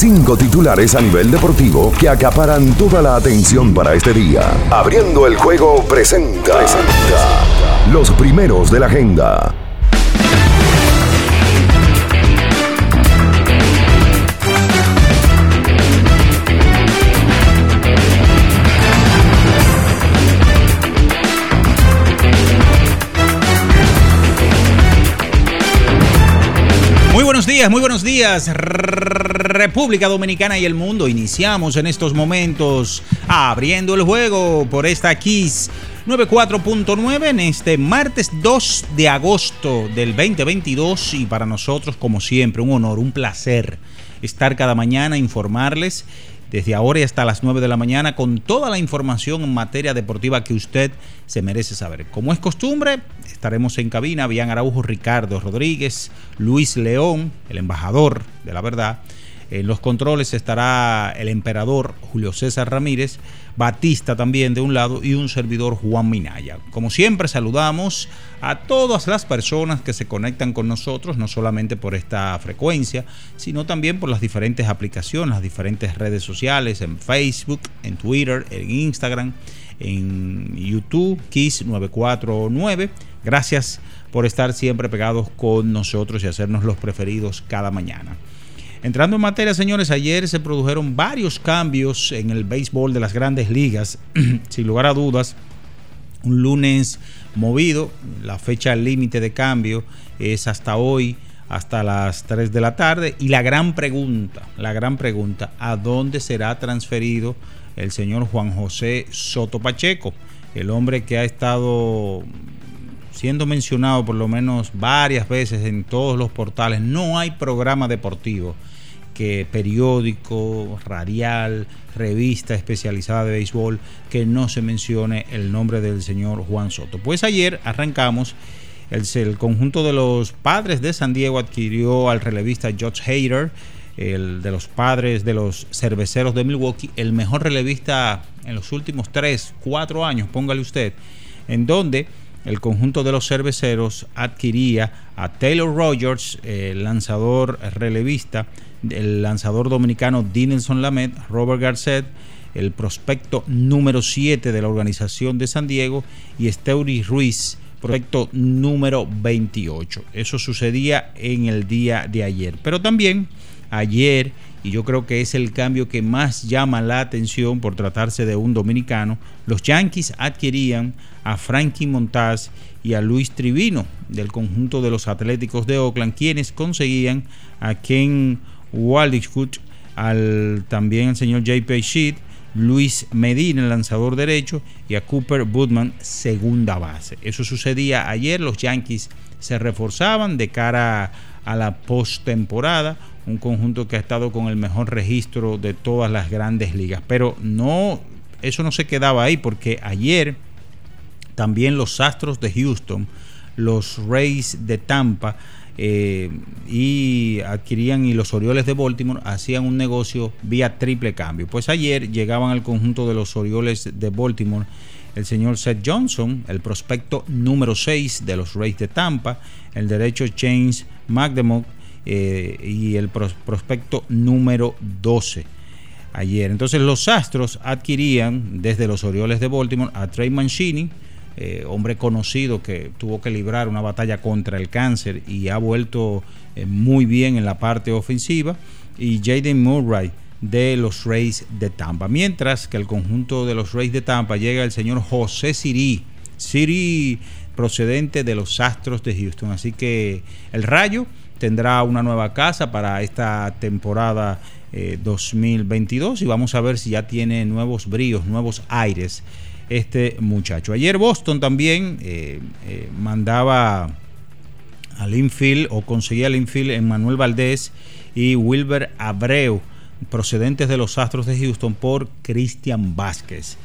Cinco titulares a nivel deportivo que acaparan toda la atención para este día. Abriendo el juego presenta, presenta los primeros de la agenda. Muy buenos días, muy buenos días, República Dominicana y el mundo. Iniciamos en estos momentos abriendo el juego por esta Kiss 94.9 en este martes 2 de agosto del 2022 y para nosotros como siempre un honor, un placer estar cada mañana informarles desde ahora y hasta las 9 de la mañana con toda la información en materia deportiva que usted se merece saber. Como es costumbre, estaremos en cabina, Bian Araujo, Ricardo Rodríguez, Luis León, el embajador de la verdad. En los controles estará el emperador Julio César Ramírez, Batista también de un lado y un servidor Juan Minaya. Como siempre saludamos a todas las personas que se conectan con nosotros, no solamente por esta frecuencia, sino también por las diferentes aplicaciones, las diferentes redes sociales, en Facebook, en Twitter, en Instagram, en YouTube, Kiss 949. Gracias por estar siempre pegados con nosotros y hacernos los preferidos cada mañana. Entrando en materia, señores, ayer se produjeron varios cambios en el béisbol de las grandes ligas. Sin lugar a dudas, un lunes movido, la fecha límite de cambio es hasta hoy, hasta las 3 de la tarde. Y la gran pregunta, la gran pregunta, ¿a dónde será transferido el señor Juan José Soto Pacheco? El hombre que ha estado siendo mencionado por lo menos varias veces en todos los portales. No hay programa deportivo periódico, radial, revista especializada de béisbol que no se mencione el nombre del señor Juan Soto. Pues ayer arrancamos, el, el conjunto de los padres de San Diego adquirió al relevista George Hayter, el de los padres de los cerveceros de Milwaukee, el mejor relevista en los últimos 3, 4 años, póngale usted, en donde el conjunto de los cerveceros adquiría a Taylor Rogers, el lanzador relevista, el lanzador dominicano Dinelson Lamet, Robert Garcet, el prospecto número 7 de la organización de San Diego, y Steuri Ruiz, prospecto número 28. Eso sucedía en el día de ayer. Pero también ayer, y yo creo que es el cambio que más llama la atención por tratarse de un dominicano, los Yankees adquirían a Frankie Montaz y a Luis Trivino del conjunto de los Atléticos de Oakland, quienes conseguían a Ken Waldishwood, al también al señor J.P. Sheet, Luis Medina, el lanzador derecho, y a Cooper Woodman, segunda base. Eso sucedía ayer, los Yankees se reforzaban de cara a la postemporada, un conjunto que ha estado con el mejor registro de todas las grandes ligas. Pero no, eso no se quedaba ahí, porque ayer también los Astros de Houston, los Rays de Tampa eh, y adquirían y los Orioles de Baltimore hacían un negocio vía triple cambio. Pues ayer llegaban al conjunto de los Orioles de Baltimore el señor Seth Johnson, el prospecto número 6 de los Rays de Tampa, el derecho James McDermott eh, y el prospecto número 12 ayer. Entonces los Astros adquirían desde los Orioles de Baltimore a Trey Mancini, eh, hombre conocido que tuvo que librar una batalla contra el cáncer y ha vuelto eh, muy bien en la parte ofensiva, y Jaden Murray de los Rays de Tampa. Mientras que el conjunto de los Rays de Tampa llega el señor José Siri, Siri procedente de los Astros de Houston. Así que el Rayo tendrá una nueva casa para esta temporada 2022 eh, y vamos a ver si ya tiene nuevos bríos, nuevos aires este muchacho. Ayer Boston también eh, eh, mandaba al infield o conseguía el infield en Manuel Valdés y Wilber Abreu, procedentes de los Astros de Houston por Cristian Vázquez.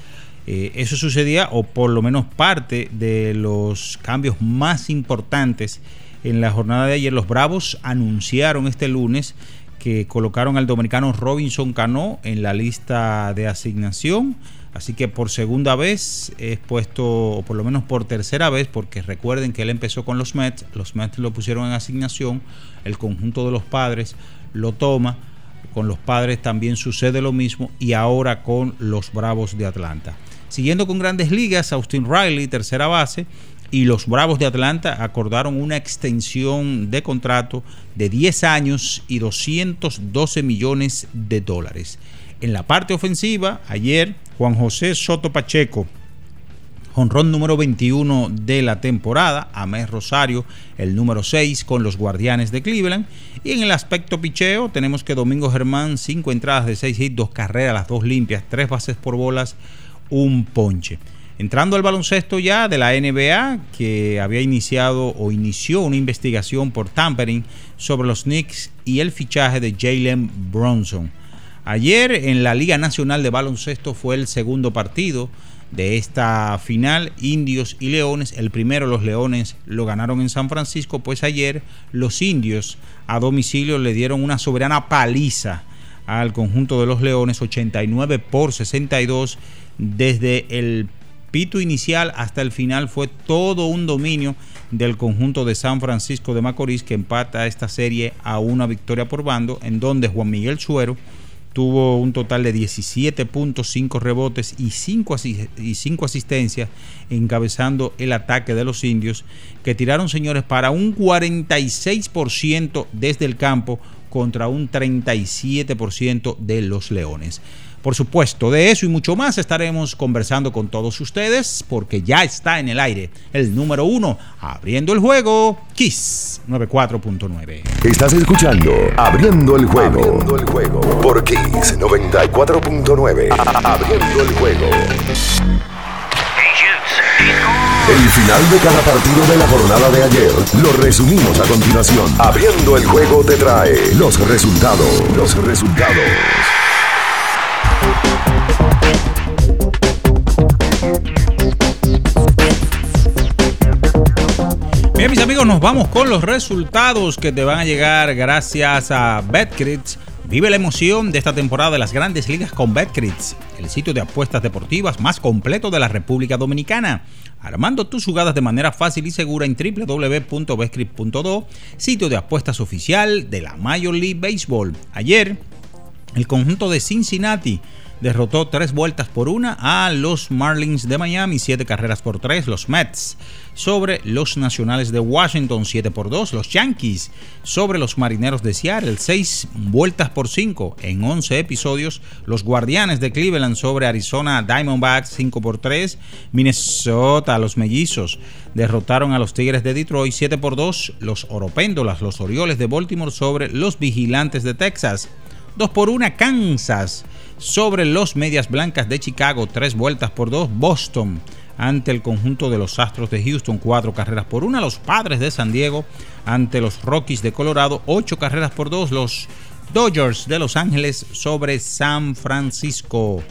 Eh, eso sucedía, o por lo menos parte de los cambios más importantes en la jornada de ayer. Los Bravos anunciaron este lunes que colocaron al dominicano Robinson Cano en la lista de asignación. Así que por segunda vez es puesto, o por lo menos por tercera vez, porque recuerden que él empezó con los Mets, los Mets lo pusieron en asignación, el conjunto de los padres lo toma, con los padres también sucede lo mismo y ahora con los Bravos de Atlanta. Siguiendo con grandes ligas, Austin Riley, tercera base, y los Bravos de Atlanta acordaron una extensión de contrato de 10 años y 212 millones de dólares. En la parte ofensiva, ayer Juan José Soto Pacheco, jonrón número 21 de la temporada, Amés Rosario, el número 6 con los Guardianes de Cleveland. Y en el aspecto picheo, tenemos que Domingo Germán, 5 entradas de 6 hits, 2 carreras, las dos limpias, 3 bases por bolas, un ponche. Entrando al baloncesto ya de la NBA, que había iniciado o inició una investigación por tampering sobre los Knicks y el fichaje de Jalen Bronson. Ayer en la Liga Nacional de Baloncesto fue el segundo partido de esta final, Indios y Leones. El primero los Leones lo ganaron en San Francisco, pues ayer los Indios a domicilio le dieron una soberana paliza al conjunto de los Leones, 89 por 62 desde el pito inicial hasta el final fue todo un dominio del conjunto de San Francisco de Macorís que empata esta serie a una victoria por bando en donde Juan Miguel Suero tuvo un total de 17.5 rebotes y 5, y 5 asistencias encabezando el ataque de los indios que tiraron señores para un 46% desde el campo contra un 37% de los leones. Por supuesto, de eso y mucho más estaremos conversando con todos ustedes porque ya está en el aire el número uno, abriendo el juego, Kiss 94.9. Estás escuchando Abriendo el juego, abriendo el juego por Kiss 94.9. Abriendo el juego. El final de cada partido de la jornada de ayer lo resumimos a continuación. Abriendo el juego te trae los resultados. Los resultados. Mis amigos, nos vamos con los resultados que te van a llegar gracias a BetCrits. Vive la emoción de esta temporada de las grandes ligas con BetCrits, el sitio de apuestas deportivas más completo de la República Dominicana. Armando tus jugadas de manera fácil y segura en www.betcrit.do, sitio de apuestas oficial de la Major League Baseball. Ayer, el conjunto de Cincinnati derrotó tres vueltas por una a los Marlins de Miami, siete carreras por tres, los Mets sobre los Nacionales de Washington, 7 por 2, los Yankees sobre los Marineros de Seattle, seis vueltas por cinco. En 11 episodios, los Guardianes de Cleveland sobre Arizona Diamondbacks, 5 por 3, Minnesota, los Mellizos derrotaron a los Tigres de Detroit, 7 por 2, los Oropéndolas, los Orioles de Baltimore sobre los Vigilantes de Texas, 2 por 1 Kansas sobre los Medias Blancas de Chicago, 3 vueltas por 2 Boston ante el conjunto de los Astros de Houston, 4 carreras por 1 los Padres de San Diego ante los Rockies de Colorado, 8 carreras por 2 los Dodgers de Los Ángeles sobre San Francisco.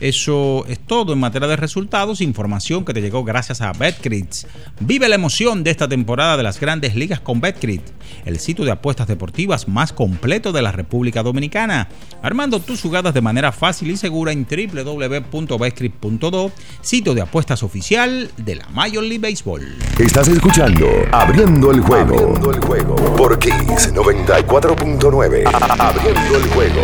Eso es todo en materia de resultados, información que te llegó gracias a BetCrit. Vive la emoción de esta temporada de las grandes ligas con BetCrit, el sitio de apuestas deportivas más completo de la República Dominicana. Armando tus jugadas de manera fácil y segura en www.betcrit.do, sitio de apuestas oficial de la Major League Baseball. Estás escuchando Abriendo el juego, Abriendo el juego por Kiss 94.9. Abriendo el juego.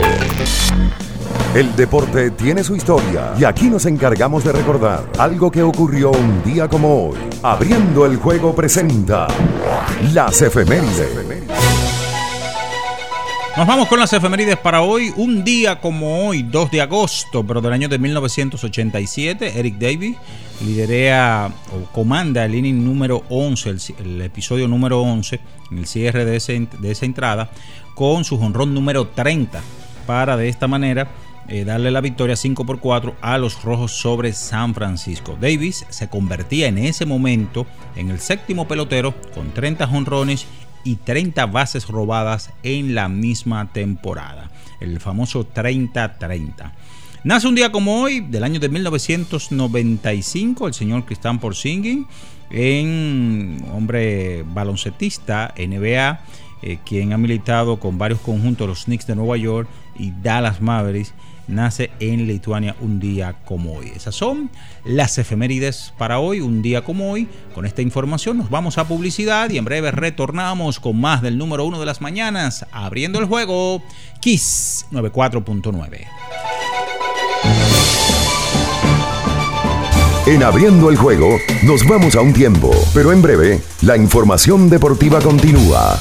El deporte tiene su historia y aquí nos encargamos de recordar algo que ocurrió un día como hoy. Abriendo el juego presenta las efemérides. Nos vamos con las efemérides para hoy. Un día como hoy, 2 de agosto, pero del año de 1987, Eric Davis liderea o comanda el inning número 11, el, episodio número 11, en el cierre de esa entrada, con su jonrón número 30 para de esta manera eh, darle la victoria 5 por 4 a los Rojos sobre San Francisco. Davis se convertía en ese momento en el séptimo pelotero con 30 jonrones y 30 bases robadas en la misma temporada. El famoso 30-30. Nace un día como hoy, del año de 1995, el señor Cristán Porzingis, en hombre baloncetista NBA, eh, quien ha militado con varios conjuntos, los Knicks de Nueva York y Dallas Mavericks, nace en Lituania un día como hoy. Esas son las efemérides para hoy, un día como hoy. Con esta información nos vamos a publicidad y en breve retornamos con más del número uno de las mañanas, abriendo el juego Kiss 94.9. En abriendo el juego, nos vamos a un tiempo, pero en breve, la información deportiva continúa.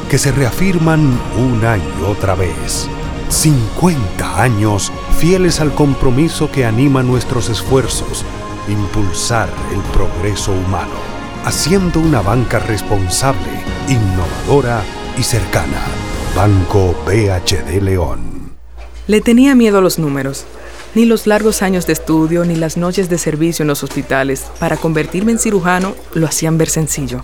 que se reafirman una y otra vez. 50 años fieles al compromiso que anima nuestros esfuerzos, impulsar el progreso humano, haciendo una banca responsable, innovadora y cercana. Banco BHD León. Le tenía miedo a los números ni los largos años de estudio ni las noches de servicio en los hospitales para convertirme en cirujano lo hacían ver sencillo.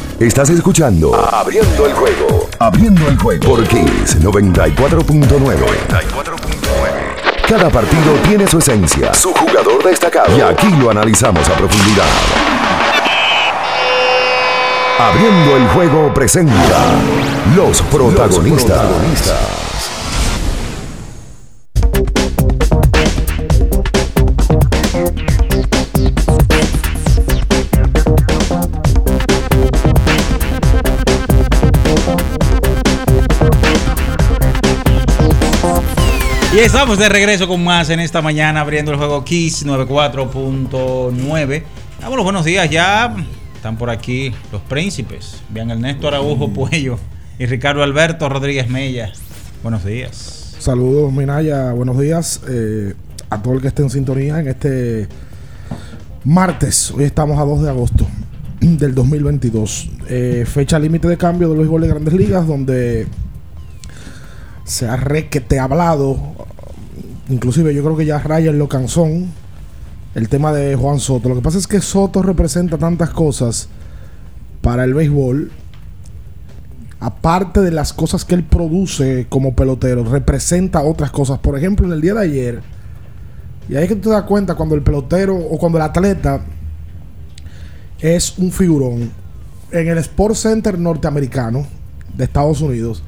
Estás escuchando Abriendo el juego. Abriendo el juego por Kiss 94.9. Cada partido tiene su esencia, su jugador destacado. Y aquí lo analizamos a profundidad. Abriendo el juego presenta los protagonistas. Y estamos de regreso con más en esta mañana abriendo el juego Kiss 94.9. Damos los buenos días ya Están por aquí los príncipes. Vean Ernesto Araujo Puello y Ricardo Alberto Rodríguez Mella. Buenos días. Saludos, Minaya. Buenos días eh, a todo el que esté en sintonía en este martes. Hoy estamos a 2 de agosto del 2022. Eh, fecha límite de cambio del béisbol de grandes ligas, donde se ha requete hablado. Inclusive yo creo que ya Ryan lo cansó. El tema de Juan Soto. Lo que pasa es que Soto representa tantas cosas para el béisbol. Aparte de las cosas que él produce como pelotero, representa otras cosas. Por ejemplo, en el día de ayer, y ahí es que tú te das cuenta cuando el pelotero o cuando el atleta es un figurón. En el Sports Center norteamericano de Estados Unidos,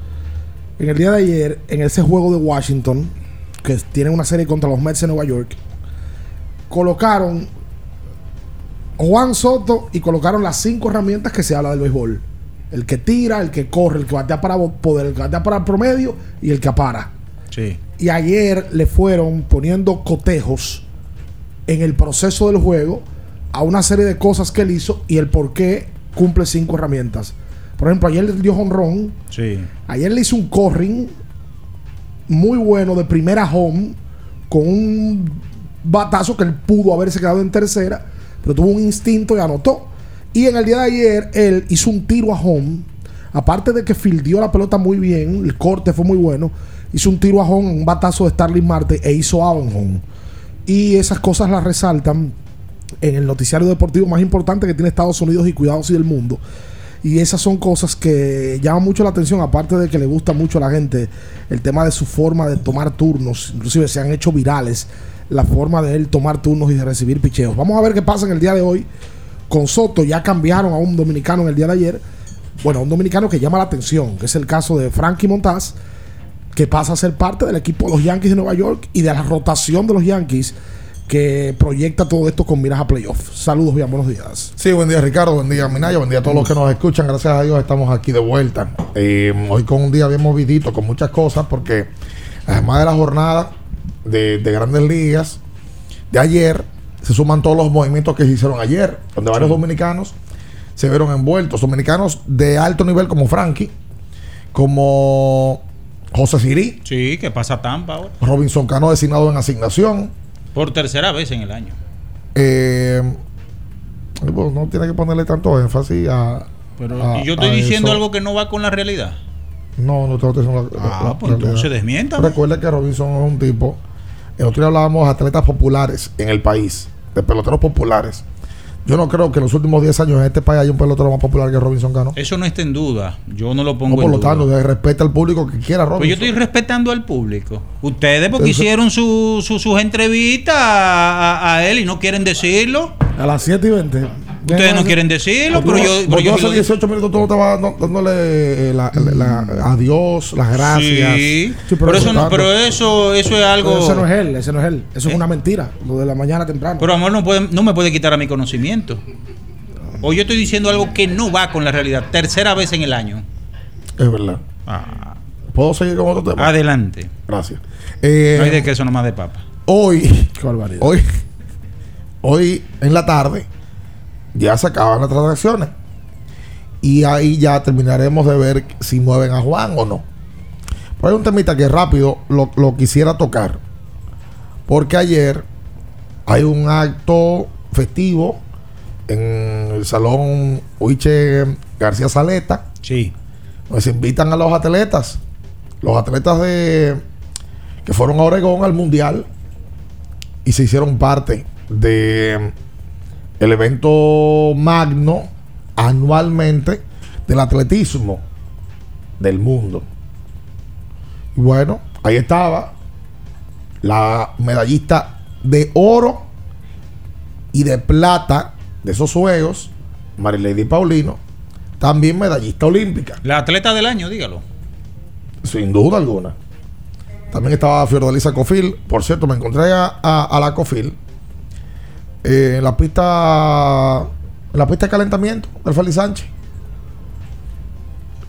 en el día de ayer, en ese juego de Washington, que tiene una serie contra los Mets de Nueva York, colocaron Juan Soto y colocaron las cinco herramientas que se habla del béisbol. El que tira, el que corre, el que batea para poder, el que batea para el promedio y el que para. Sí. Y ayer le fueron poniendo cotejos en el proceso del juego a una serie de cosas que él hizo y el por qué cumple cinco herramientas. Por ejemplo, ayer le dio honrón. Sí. Ayer le hizo un corring muy bueno de primera home con un batazo que él pudo haberse quedado en tercera, pero tuvo un instinto y anotó. Y en el día de ayer él hizo un tiro a home. Aparte de que fildió la pelota muy bien, el corte fue muy bueno, hizo un tiro a home, un batazo de Starling Marte e hizo out home. Y esas cosas las resaltan en el noticiario deportivo más importante que tiene Estados Unidos y cuidados y del mundo. Y esas son cosas que llaman mucho la atención, aparte de que le gusta mucho a la gente el tema de su forma de tomar turnos, inclusive se han hecho virales la forma de él tomar turnos y de recibir picheos. Vamos a ver qué pasa en el día de hoy con Soto. Ya cambiaron a un dominicano en el día de ayer. Bueno, un dominicano que llama la atención, que es el caso de Frankie Montaz, que pasa a ser parte del equipo de los Yankees de Nueva York y de la rotación de los Yankees que proyecta todo esto con miras a playoff. Saludos, bien, buenos días. Sí, buen día Ricardo, buen día Minaya, buen día a todos los que nos escuchan. Gracias a Dios estamos aquí de vuelta. Eh, hoy con un día bien movidito, con muchas cosas, porque además de la jornada de, de grandes ligas de ayer, se suman todos los movimientos que se hicieron ayer, donde varios dominicanos se vieron envueltos. Dominicanos de alto nivel como Frankie, como José Sirí. Sí, que pasa Tampa ahora. Robinson Cano designado en asignación. Por tercera vez en el año. Eh, pues, no tiene que ponerle tanto énfasis a. Pero a- y yo estoy diciendo eso. algo que no va con la realidad. No, no estoy diciendo la- Ah, la- pues la entonces desmiéntame. Recuerda que Robinson es un tipo. El otro día hablábamos de atletas populares en el país, de peloteros populares. Yo no creo que en los últimos 10 años en este país haya un pelotero más popular que Robinson Cano. Eso no está en duda. Yo no lo pongo No, por en lo duda. tanto, respeta al público que quiera Robinson. Pues yo estoy respetando al público. Ustedes porque Entonces- hicieron su- su- sus entrevistas a, a- a él y no quieren decirlo. A las 7 y 20. Ustedes no quieren decirlo, pero yo, pero yo hace lo- 18 minutos tú no estabas dándole eh, la, la- la- adiós, las gracias. Sí, Sí, pero, eso no, tanto- pero eso, eso es algo. Pero ese no es él, ese no es él. Eso es una mentira. Lo de la mañana temprano. Pero amor no, puede, no me puede quitar a mi conocimiento. O yo estoy diciendo algo que no va con la realidad. Tercera vez en el año. Es verdad. Ah, ¿Puedo seguir con otro tema? adelante. Gracias. Eh, no hay de queso nomás de papa. hoy, Qué barbaridad. hoy, hoy en la tarde ya se acaban las transacciones. Y ahí ya terminaremos de ver si mueven a Juan o no. Pero hay un temita que rápido lo, lo quisiera tocar. Porque ayer hay un acto festivo en el salón Uiche García Saleta. Sí. Pues invitan a los atletas. Los atletas de que fueron a Oregón al Mundial y se hicieron parte de el evento magno anualmente del atletismo del mundo. Y bueno, ahí estaba la medallista de oro y de plata de esos juegos, Marilady Paulino, también medallista olímpica. La atleta del año, dígalo. Sin duda alguna. También estaba Fiordalisa Cofil. Por cierto, me encontré a, a- a la Cofil eh, en la pista en la pista de calentamiento del Félix Sánchez.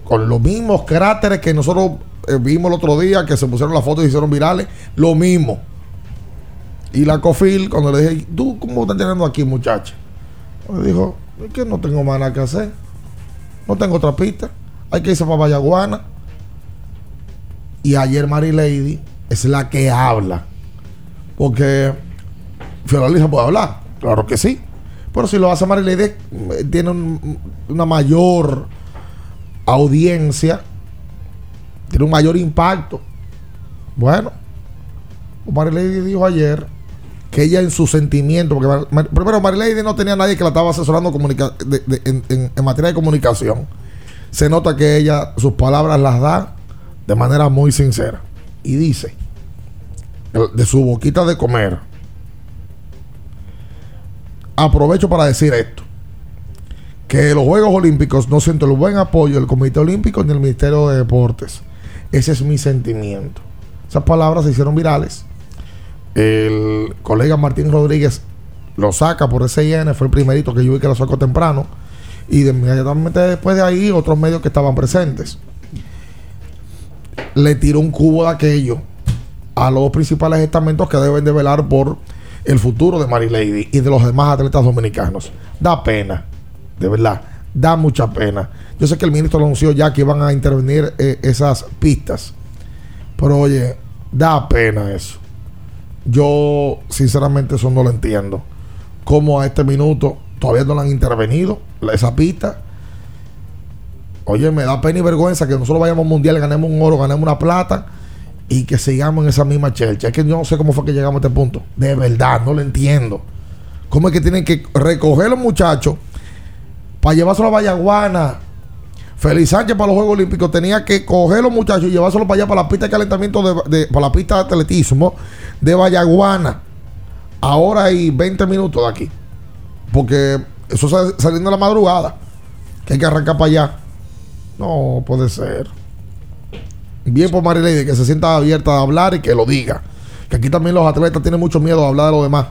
Con los mismos cráteres que nosotros eh, vimos el otro día, que se pusieron las fotos y hicieron virales. Lo mismo. Y la Cofil, cuando le dije, ¿tú cómo estás entrenando aquí, muchacha? Me dijo, Es que no tengo más nada que hacer. No tengo otra pista. Hay que irse para Vallaguana. Y ayer Mary Lady es la que habla. Porque Fioraliza puede hablar. Claro que sí. Pero si lo hace Mary Lady, eh, tiene un- una mayor audiencia. Tiene un mayor impacto. Bueno, Mary Lady dijo ayer que ella en su sentimiento, porque primero Mary Lady no tenía nadie que la estaba asesorando en, materia de comunicación. Se nota que ella sus palabras las da de manera muy sincera. Y dice, de su boquita de comer, aprovecho para decir esto, que los Juegos Olímpicos no siento el buen apoyo del Comité Olímpico ni del Ministerio de Deportes. Ese es mi sentimiento. Esas palabras se hicieron virales. El colega Martín Rodríguez lo saca por SIN, fue el primerito que yo vi que lo sacó temprano. Y de inmediatamente después de ahí, otros medios que estaban presentes. Le tiró un cubo de aquello a los principales estamentos que deben de velar por el futuro de Mary Lady y de los demás atletas dominicanos. Da pena, de verdad, da mucha pena. Yo sé que el ministro anunció ya que iban a intervenir eh, esas pistas, pero oye, da pena eso. Yo, sinceramente, eso no lo entiendo. Como a este minuto todavía no lo han intervenido, la- esa pista. Oye, me da pena y vergüenza que nosotros vayamos al mundial, ganemos un oro, ganemos una plata y que sigamos en esa misma chelcha. Es que yo no sé cómo fue que llegamos a este punto. De verdad, no lo entiendo. ¿Cómo es que tienen que recoger los muchachos para llevárselo a Vallaguana? Félix Sánchez para los Juegos Olímpicos tenía que coger los muchachos y llevárselo para allá, para la pista de calentamiento, de, para la pista de atletismo de Vallaguana. Ahora hay 20 minutos de aquí. Porque eso saliendo a la madrugada. Que hay que arrancar para allá. No puede ser. Bien por Marilady que se sienta abierta a hablar y que lo diga. Que aquí también los atletas tienen mucho miedo a hablar de lo demás.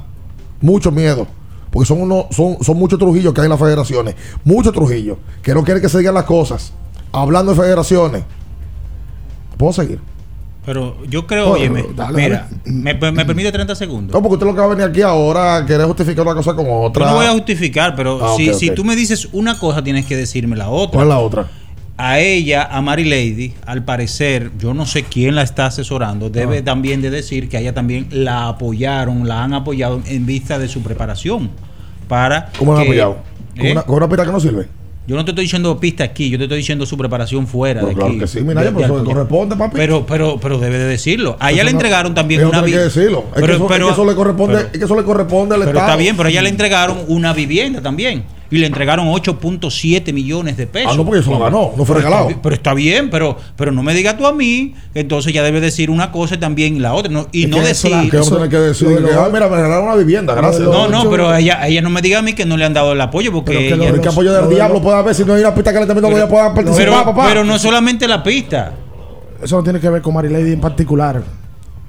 Mucho miedo. Porque son unos, son, son muchos trujillos que hay en las federaciones. Muchos trujillos. Que no quieren que se digan las cosas. Hablando de federaciones. ¿Puedo seguir? Pero yo creo, oye, me, mira, Me, me permite 30 segundos. No, porque usted lo que va a venir aquí ahora querer justificar una cosa con otra. Yo no voy a justificar, pero Ah, si, si tú me dices una cosa, tienes que decirme la otra. ¿Cuál es la otra? A ella, a Mary Lady, al parecer, yo no sé quién la está asesorando, debe Ah. también de decir que a ella también la apoyaron, la han apoyado en vista de su preparación para ¿Cómo lo han apoyado? ¿Con ¿Eh? una, con una pista que no sirve? Yo no te estoy diciendo pista aquí, yo te estoy diciendo su preparación fuera Pero de claro aquí. que sí, mira, de- por de eso le apoyo. corresponde, papi. Pero, pero, pero debe de decirlo. A ella Eso le no- entregaron también una no hay que vi- decirlo. Es que eso- es que eso le corresponde- es que eso le corresponde al pero Estado. está bien, pero a ella le entregaron una vivienda también. Y le entregaron 8.7 millones de pesos. Ah, no, porque eso lo ganó, no fue Pero está regalado. Pero está bien, pero, pero no me digas tú a mí que entonces ya debe decir una cosa y también la otra. no- y Es no que eso decir. la- que tener que decir que, ah, mira, me regalaron una vivienda, gracias. No, no, pero ella, ella no me diga a mí que no le han dado el apoyo porque. Pero que ella- lo- ¿qué apoyo del diablo puede haber si no hay una pista que le también no Pero- puedan participar, pero, papá? pero no solamente la pista. Eso no tiene que ver con Mary Lady en particular.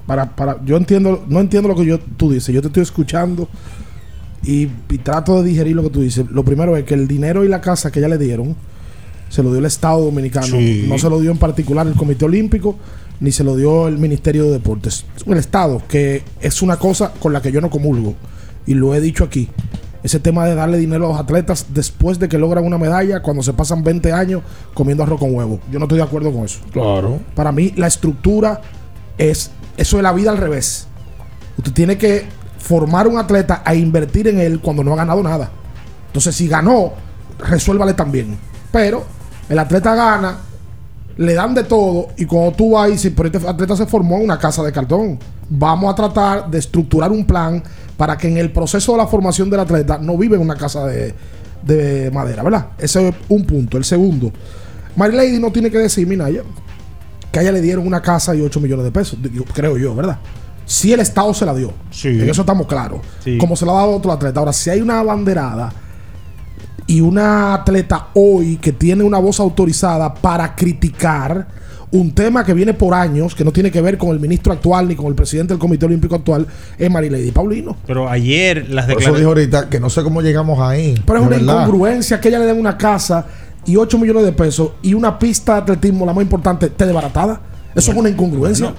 Para, para, yo entiendo, no entiendo lo que yo, tú dices. Yo te estoy escuchando y, y trato de digerir lo que tú dices. Lo primero es que el dinero y la casa que ella le dieron se lo dio el Estado Dominicano. Sí. No se lo dio en particular el Comité Olímpico ni se lo dio el Ministerio de Deportes. El Estado, que es una cosa con la que yo no comulgo. Y lo he dicho aquí. Ese tema de darle dinero a los atletas después de que logran una medalla cuando se pasan 20 años comiendo arroz con huevo. Yo no estoy de acuerdo con eso. Claro. Para mí, la estructura es eso de la vida al revés. Usted tiene que formar un atleta a invertir en él cuando no ha ganado nada. Entonces, si ganó, resuélvale también. Pero el atleta gana, le dan de todo y cuando tú vas y si por este atleta se formó en una casa de cartón, vamos a tratar de estructurar un plan para que en el proceso de la formación del atleta no vive en una casa de, de madera, ¿verdad? Ese es un punto. El segundo, Mary Lady no tiene que decir, Minaya, que a ella le dieron una casa y 8 millones de pesos, creo yo, ¿verdad? Si el Estado se la dio. En eso estamos claros. Sí. Como se la ha dado a otro atleta. Ahora, si hay una banderada y una atleta hoy que tiene una voz autorizada para criticar un tema que viene por años, que no tiene que ver con el ministro actual ni con el presidente del Comité Olímpico actual, es Marilady Paulino. Pero ayer las Por eso dijo declaraciones. ahorita que no sé cómo llegamos ahí. Pero es una verdad. incongruencia que ella le den una casa y 8 millones de pesos y una pista de atletismo, la más importante, esté desbaratada. Eso es una incongruencia.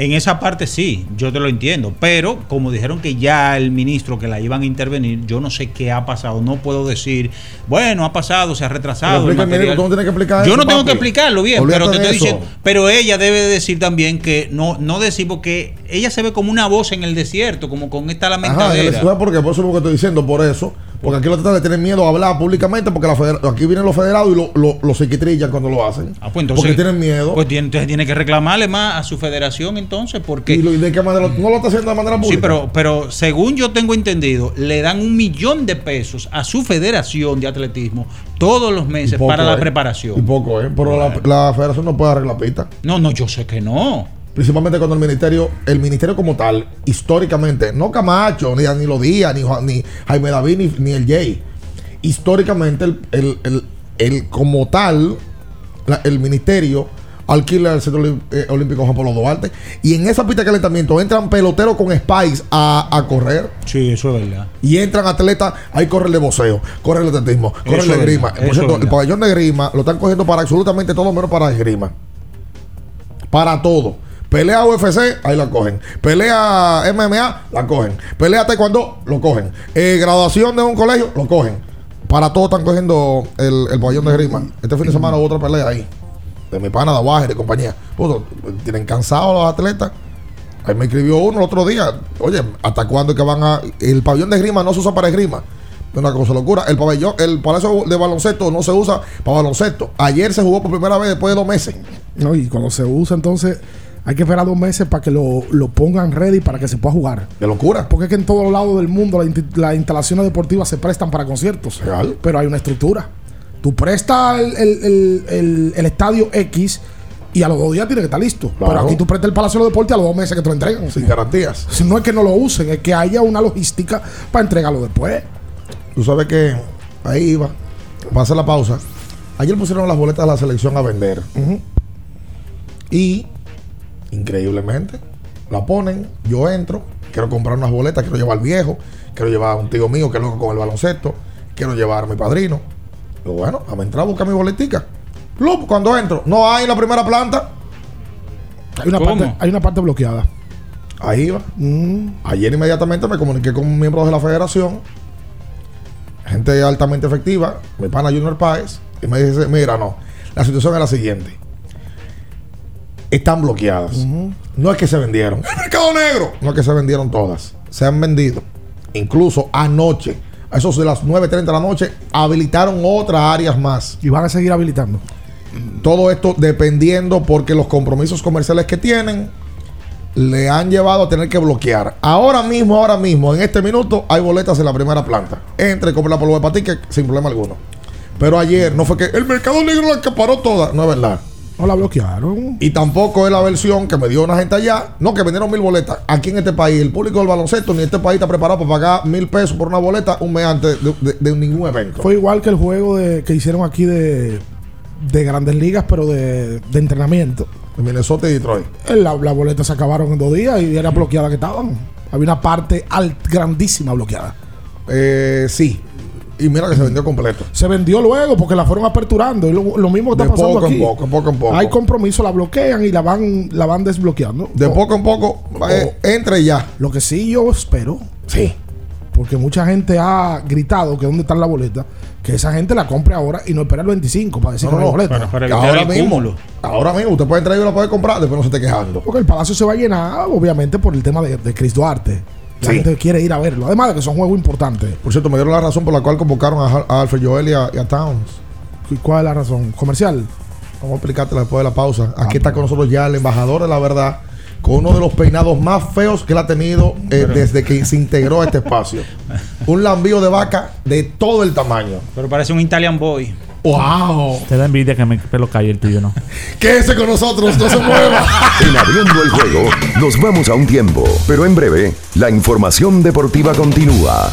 En esa parte sí, yo te lo entiendo, pero como dijeron que ya el ministro que la iban a intervenir, yo no sé qué ha pasado, no puedo decir, bueno, ha pasado, se ha retrasado. El material. que explicar yo eso, no tengo papi. que explicarlo bien, Olvídate pero te estoy eso. diciendo, pero ella debe de decir también que no, no decir porque ella se ve como una voz en el desierto, como con esta lamentadera. ¿sabes por qué? Por eso es lo que estoy diciendo, por eso. Porque aquí los estatales tienen miedo a hablar públicamente porque la feder- aquí vienen los federados y lo, lo, lo psiquitrillan cuando lo hacen. Ah, pues entonces, porque tienen miedo. Pues tiene, entonces tiene que reclamarle más a su federación entonces, porque... ¿Y, lo- y de qué manera? ¿No lo está haciendo de manera pública? Sí, pero, pero según yo tengo entendido, le dan un millón de pesos a su federación de atletismo todos los meses Poco, para la ¿eh? Y preparación. poco, ¿eh? Pero la, la federación no puede arreglar pista. No, no, yo sé que no. Principalmente cuando el ministerio, el ministerio como tal, históricamente, no Camacho, ni Danilo Díaz, ni, ni Jaime David, ni, ni el Jay. Históricamente, el, el- el- el como tal, la- el ministerio alquila el Centro eh, Olímpico Juan Pablo Duarte. Y en esa pista de calentamiento entran peloteros con Spice a, a correr. Sí, eso es verdad. Y entran atletas, ahí corre de voceo, corre el atletismo, corre de grima. Por cierto, el pabellón de grima lo están cogiendo para absolutamente todo menos para esgrima. Para todo. Pelea UFC, ahí la cogen. Pelea MMA, la cogen. Pelea taekwondo, lo cogen. Eh, graduación de un colegio, lo cogen. Para todo están cogiendo el, el pabellón de grima. Este fin de semana hubo otra pelea ahí. De mi pana, de Aguaje, y compañía. Puto, tienen cansados los atletas. Ahí me escribió uno el otro día. Oye, ¿hasta cuándo es que van a.? El pabellón de esgrima no se usa para esgrima. Es una cosa locura. El pabellón, el palacio de baloncesto no se usa para baloncesto. Ayer se jugó por primera vez después de dos meses. No, y cuando se usa, entonces hay que esperar dos meses para que lo, lo pongan ready para que se pueda jugar. De locura. Porque es que en todos lados del mundo las instalaciones deportivas se prestan para conciertos. Real. Pero hay una estructura. Tú prestas el, el- el- estadio X y a los dos días tiene que estar listo. Claro. Pero aquí tú prestas el Palacio de los Deportes a los dos meses que te lo entregan. Sin garantías. Si no es que no lo usen, es que haya una logística para entregarlo después. Tú sabes que ahí iba. Va a hacer la pausa. Ayer pusieron las boletas de la selección a vender. Y, increíblemente, la ponen. Yo entro. Quiero comprar unas boletas. Quiero llevar al viejo. Quiero llevar a un tío mío que es loco con el baloncesto. Quiero llevar a mi padrino. Pero bueno, a entrar a buscar mi boletica. Cuando entro, no hay en la primera planta. Hay una, ¿Cómo? parte, hay una parte bloqueada. Ahí iba. Mm. Ayer inmediatamente me comuniqué con miembros de la federación, gente altamente efectiva, mi pana Junior Páez, y me dice, mira, no, la situación es la siguiente. Están bloqueadas. No es que se vendieron. ¡El mercado negro! No es que se vendieron todas. Se han vendido. Incluso anoche, a esos de las 9.30 de la noche, habilitaron otras áreas más. Y van a seguir habilitando. Todo esto dependiendo porque los compromisos comerciales que tienen le han llevado a tener que bloquear. Ahora mismo, ahora mismo, en este minuto, hay boletas en la primera planta. Entre, compra por lo de patique sin problema alguno. Pero ayer no fue que el mercado negro la acaparó toda. No es verdad. No la bloquearon. Y tampoco es la versión que me dio una gente allá. No, que vendieron mil boletas. Aquí en este país, el público del baloncesto ni este país está preparado para pagar mil pesos por una boleta un mes antes de, de- de ningún evento. Fue igual que el juego de, que hicieron aquí de, de grandes ligas, pero de, de entrenamiento. En Minnesota y Detroit. La, la boleta se acabaron en dos días y era bloqueada que estaban. Había una parte alt, grandísima bloqueada. Eh, sí. Y mira que se vendió completo. Se vendió luego porque la fueron aperturando. Y lo, lo mismo que De está pasando poco en aquí. poco, poco en poco. Hay compromiso, la bloquean y la van, la van desbloqueando. De O- poco en poco, eh, entre ya. Lo que sí yo espero, Sí. porque mucha gente ha gritado que dónde está la boleta, que esa gente la compre ahora y no espera el 25 para decir No, que no, no, boleta. Para, para Que ahora el mismo, cúmulo. ahora mismo, usted puede entrar y la puede comprar, después no se esté quejando. Porque el palacio se va a llenar, obviamente, por el tema de, de Chris Duarte. La Sí. gente quiere ir a verlo. Además de que son juegos importantes. Por cierto, me dieron la razón por la cual convocaron a, a Alfred Joel y a, y a Towns. ¿Y ¿Cuál es la razón? ¿Comercial? Vamos a explicártela después de la pausa. Aquí está con nosotros ya el embajador de la verdad, con uno de los peinados más feos que él ha tenido eh, desde que se integró a este espacio. Un lambío de vaca de todo el tamaño. Pero parece un Italian boy. ¡Wow! Te da envidia que mi pelo calle el tuyo, ¿no? Quédese con nosotros, no se mueva. En abriendo el juego, nos vamos a un tiempo, pero en breve, la información deportiva continúa.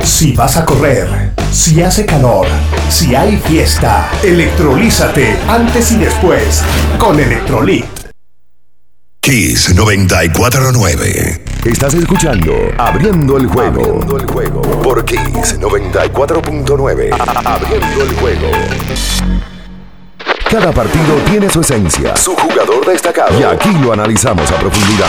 Si vas a correr, si hace calor, si hay fiesta, electrolízate antes y después con Electrolit. Kiss 949. Estás escuchando Abriendo el juego. Abriendo el juego. Por Kiss 94.9. Abriendo el juego. Cada partido tiene su esencia, su jugador destacado. Y aquí lo analizamos a profundidad.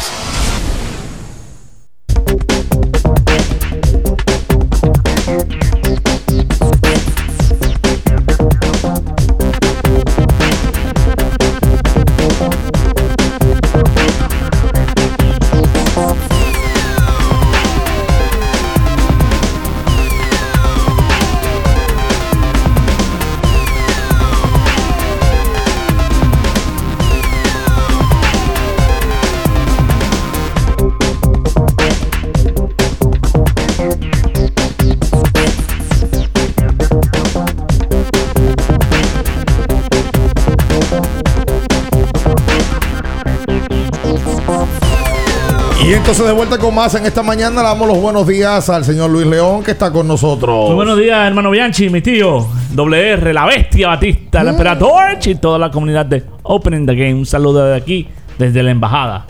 Entonces de vuelta con más en esta mañana le damos los buenos días al señor Luis León que está con nosotros. Muy buenos días, hermano Bianchi, mi tío, doble R, la bestia Batista, el emperador y toda la comunidad de Opening the Game. Un saludo de aquí, desde la embajada.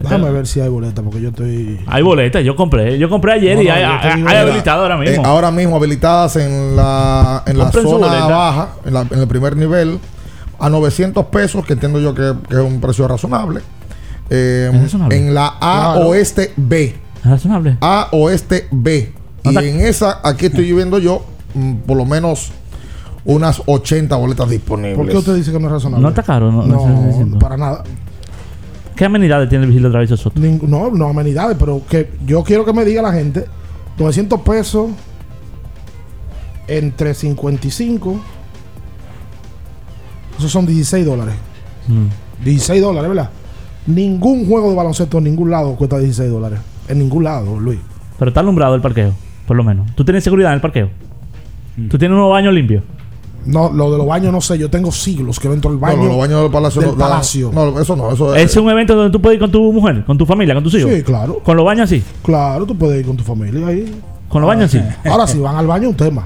Déjame ver si hay boleta, porque yo estoy. Hay boletas, yo compré. Yo compré ayer No, y hay, habilitado ahora mismo. Eh, ahora mismo habilitadas en la, en la zona baja, en, la- en el primer nivel, a 900 pesos, que entiendo yo que, que es un precio razonable. Eh. En la A Claro. Oeste B. ¿Es razonable? A Oeste B. Y ¿Dónde- en esa, aquí estoy viendo yo, mm, por lo menos unas 80 boletas disponibles. ¿Por qué usted dice que no es razonable? No está caro, no, no, No, para nada. ¿Qué amenidades tiene el vigilio Traviso Soto? Ning- no, no amenidades, pero que yo quiero que me diga la gente 900 pesos entre 55. Esos son 16 dólares. Mm. 16 dólares, ¿verdad? Ningún juego de baloncesto en ningún lado cuesta 16 dólares. En ningún lado, Luis. Pero está alumbrado el parqueo, por lo menos. ¿Tú tienes seguridad en el parqueo? ¿Tú tienes unos baños limpios? No, lo de los baños no sé. Yo tengo siglos que no entro al baño. No, los baños del palacio del no, palacio. No, eso no, eso Es un evento donde tú puedes ir con tu mujer, con tu familia, con tus hijos. Sí, claro. Con los baños así. Claro, tú puedes ir con tu familia ahí. Con los baños así. Ahora, si van al baño, es un tema.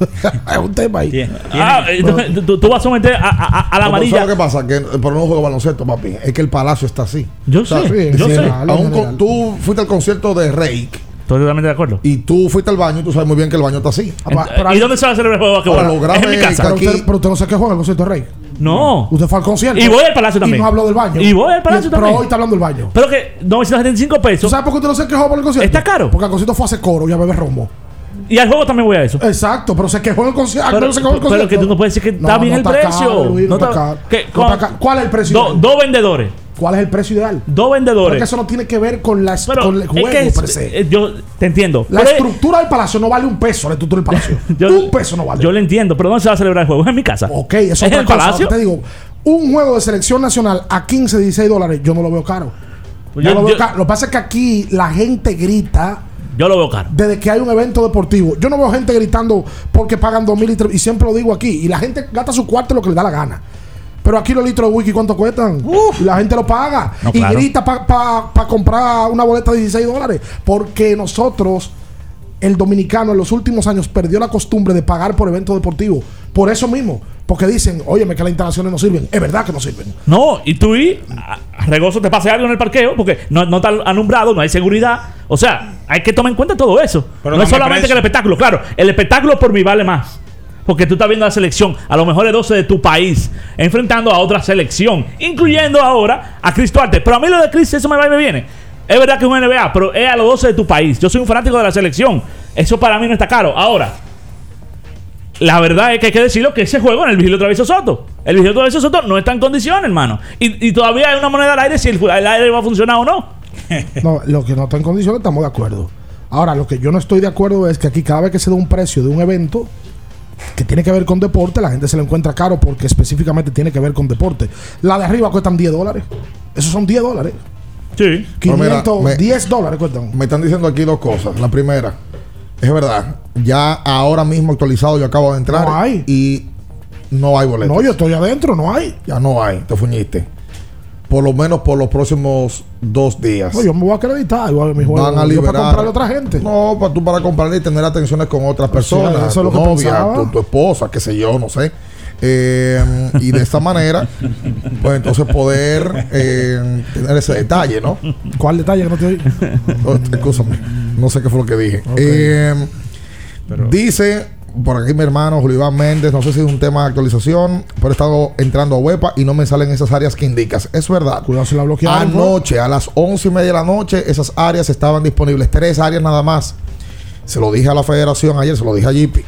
es un tema ahí. Ah, entonces, tú, tú vas a someter a, a- a la No, pero amarilla. ¿sabes lo que pasa? Que por no juego baloncesto, papi, es que el palacio está así. Yo sé, sí, yo sí, sé. aún con- tú fuiste al concierto de Rake Estoy totalmente de acuerdo. y tú fuiste al baño y tú sabes muy bien que el baño está así. Ent- ¿Y dónde se va a celebrar el juego de Ahora, basquetbol? lo grave Es en mi casa. Pero usted, pero usted no se quejó en el concierto de Rey. No. Usted fue al concierto. Y voy al Palacio Y también. no habló del baño. Y voy al Palacio Pero también. hoy está hablando del baño. Pero que 975 ¿Tú pesos. sabes por qué usted no se quejó por el concierto? Está caro. Porque el concierto fue a hacer coro y a beber romo. Y al juego también voy a eso. Exacto, pero se quejó el concierto. Pero, no se quejó el pero que tú no puedes decir que está bien el está precio. caro, Luis, no está caro. que- con- está. ¿Cuál es el precio? Do- dos vendedores. ¿Cuál es el precio ideal? Dos vendedores. Porque eso no tiene que ver con, la, Pero con el es juego que es- per se. eh, yo te entiendo. La Pero es- estructura del palacio no vale un peso, la estructura del palacio. yo, un peso no vale. Yo lo entiendo, pero ¿dónde se va a celebrar el juego? Es en mi casa. Ok, eso es ¿Es en otra el cosa. Palacio? Te digo, un juego de selección nacional a 15, 16 dólares, yo no lo veo caro. Pues Yo yo- lo, veo yo- caro. Lo que pasa es que aquí la gente grita Yo lo veo caro. desde que hay un evento deportivo. Yo no veo gente gritando porque pagan 2 mil y, tres- y siempre lo digo aquí. Y la gente gasta su cuarto lo que le da la gana. Pero aquí los litros de whisky, ¿cuánto cuestan? Y la gente lo paga. No, y claro. grita para comprar una boleta de 16 dólares. Porque nosotros, el dominicano, en los últimos años perdió la costumbre de pagar por eventos deportivos. Por eso mismo. Porque dicen, óyeme, que las instalaciones no sirven. Es verdad que no sirven. No, y tú y a- regozo te pase algo en el parqueo porque no, no está alumbrado, no hay seguridad. O sea, hay que tomar en cuenta todo eso. Pero no es solamente que el espectáculo, claro, el espectáculo por mí vale más. Porque tú estás viendo la selección, a lo mejor de 12 de tu país, enfrentando a otra selección, incluyendo ahora a Chris Duarte. Pero a mí lo de Chris, eso me va y me viene. Es verdad que es un NBA, pero es a los 12 de tu país. Yo soy un fanático de la selección. Eso para mí no está caro. Ahora, la verdad es que hay que decirlo que ese juego en el Vigilio Travieso Soto. El Vigilio Travieso Soto no está en condiciones, hermano. Y, y todavía hay una moneda al aire si el, el aire va a funcionar o no. No, lo que no está en condiciones estamos de acuerdo. Ahora, lo que yo no estoy de acuerdo es que aquí cada vez que se da un precio de un evento que tiene que ver con deporte, la gente se lo encuentra caro porque específicamente tiene que ver con deporte. La de arriba cuestan 10 dólares. Esos son 10 dólares. Sí. Pero mira, 500, me- 10 dólares. Me están diciendo aquí dos cosas. La primera, es verdad, ya ahora mismo actualizado yo acabo de entrar No hay. y no hay boletos. No, yo estoy adentro, no hay. Ya no hay, te fuñiste. Por lo menos por los próximos dos días. No, yo me voy a acreditar igual mi juego. Van a Yo liberar. para comprarle a otra gente. No, para tú para comprarle y tener atenciones con otras personas. eso es tu lo que novia, pensaba. tu, tu esposa, qué sé yo, no sé. Eh, y de esta manera, pues entonces poder eh, tener ese detalle, ¿no? ¿Cuál detalle que no te oí? Oh, Escúchame, no sé qué fue lo que dije. Eh, Dice por aquí mi hermano Julio Iván Méndez, no sé si es un tema de actualización, pero he estado entrando a WEPA y no me salen esas áreas que indicas. Es verdad. Cuidado si la bloquearon. ¿no? Anoche, a las once y media de la noche, esas áreas estaban disponibles. Tres áreas nada más. Se lo dije a la federación ayer, se lo dije a Jippy.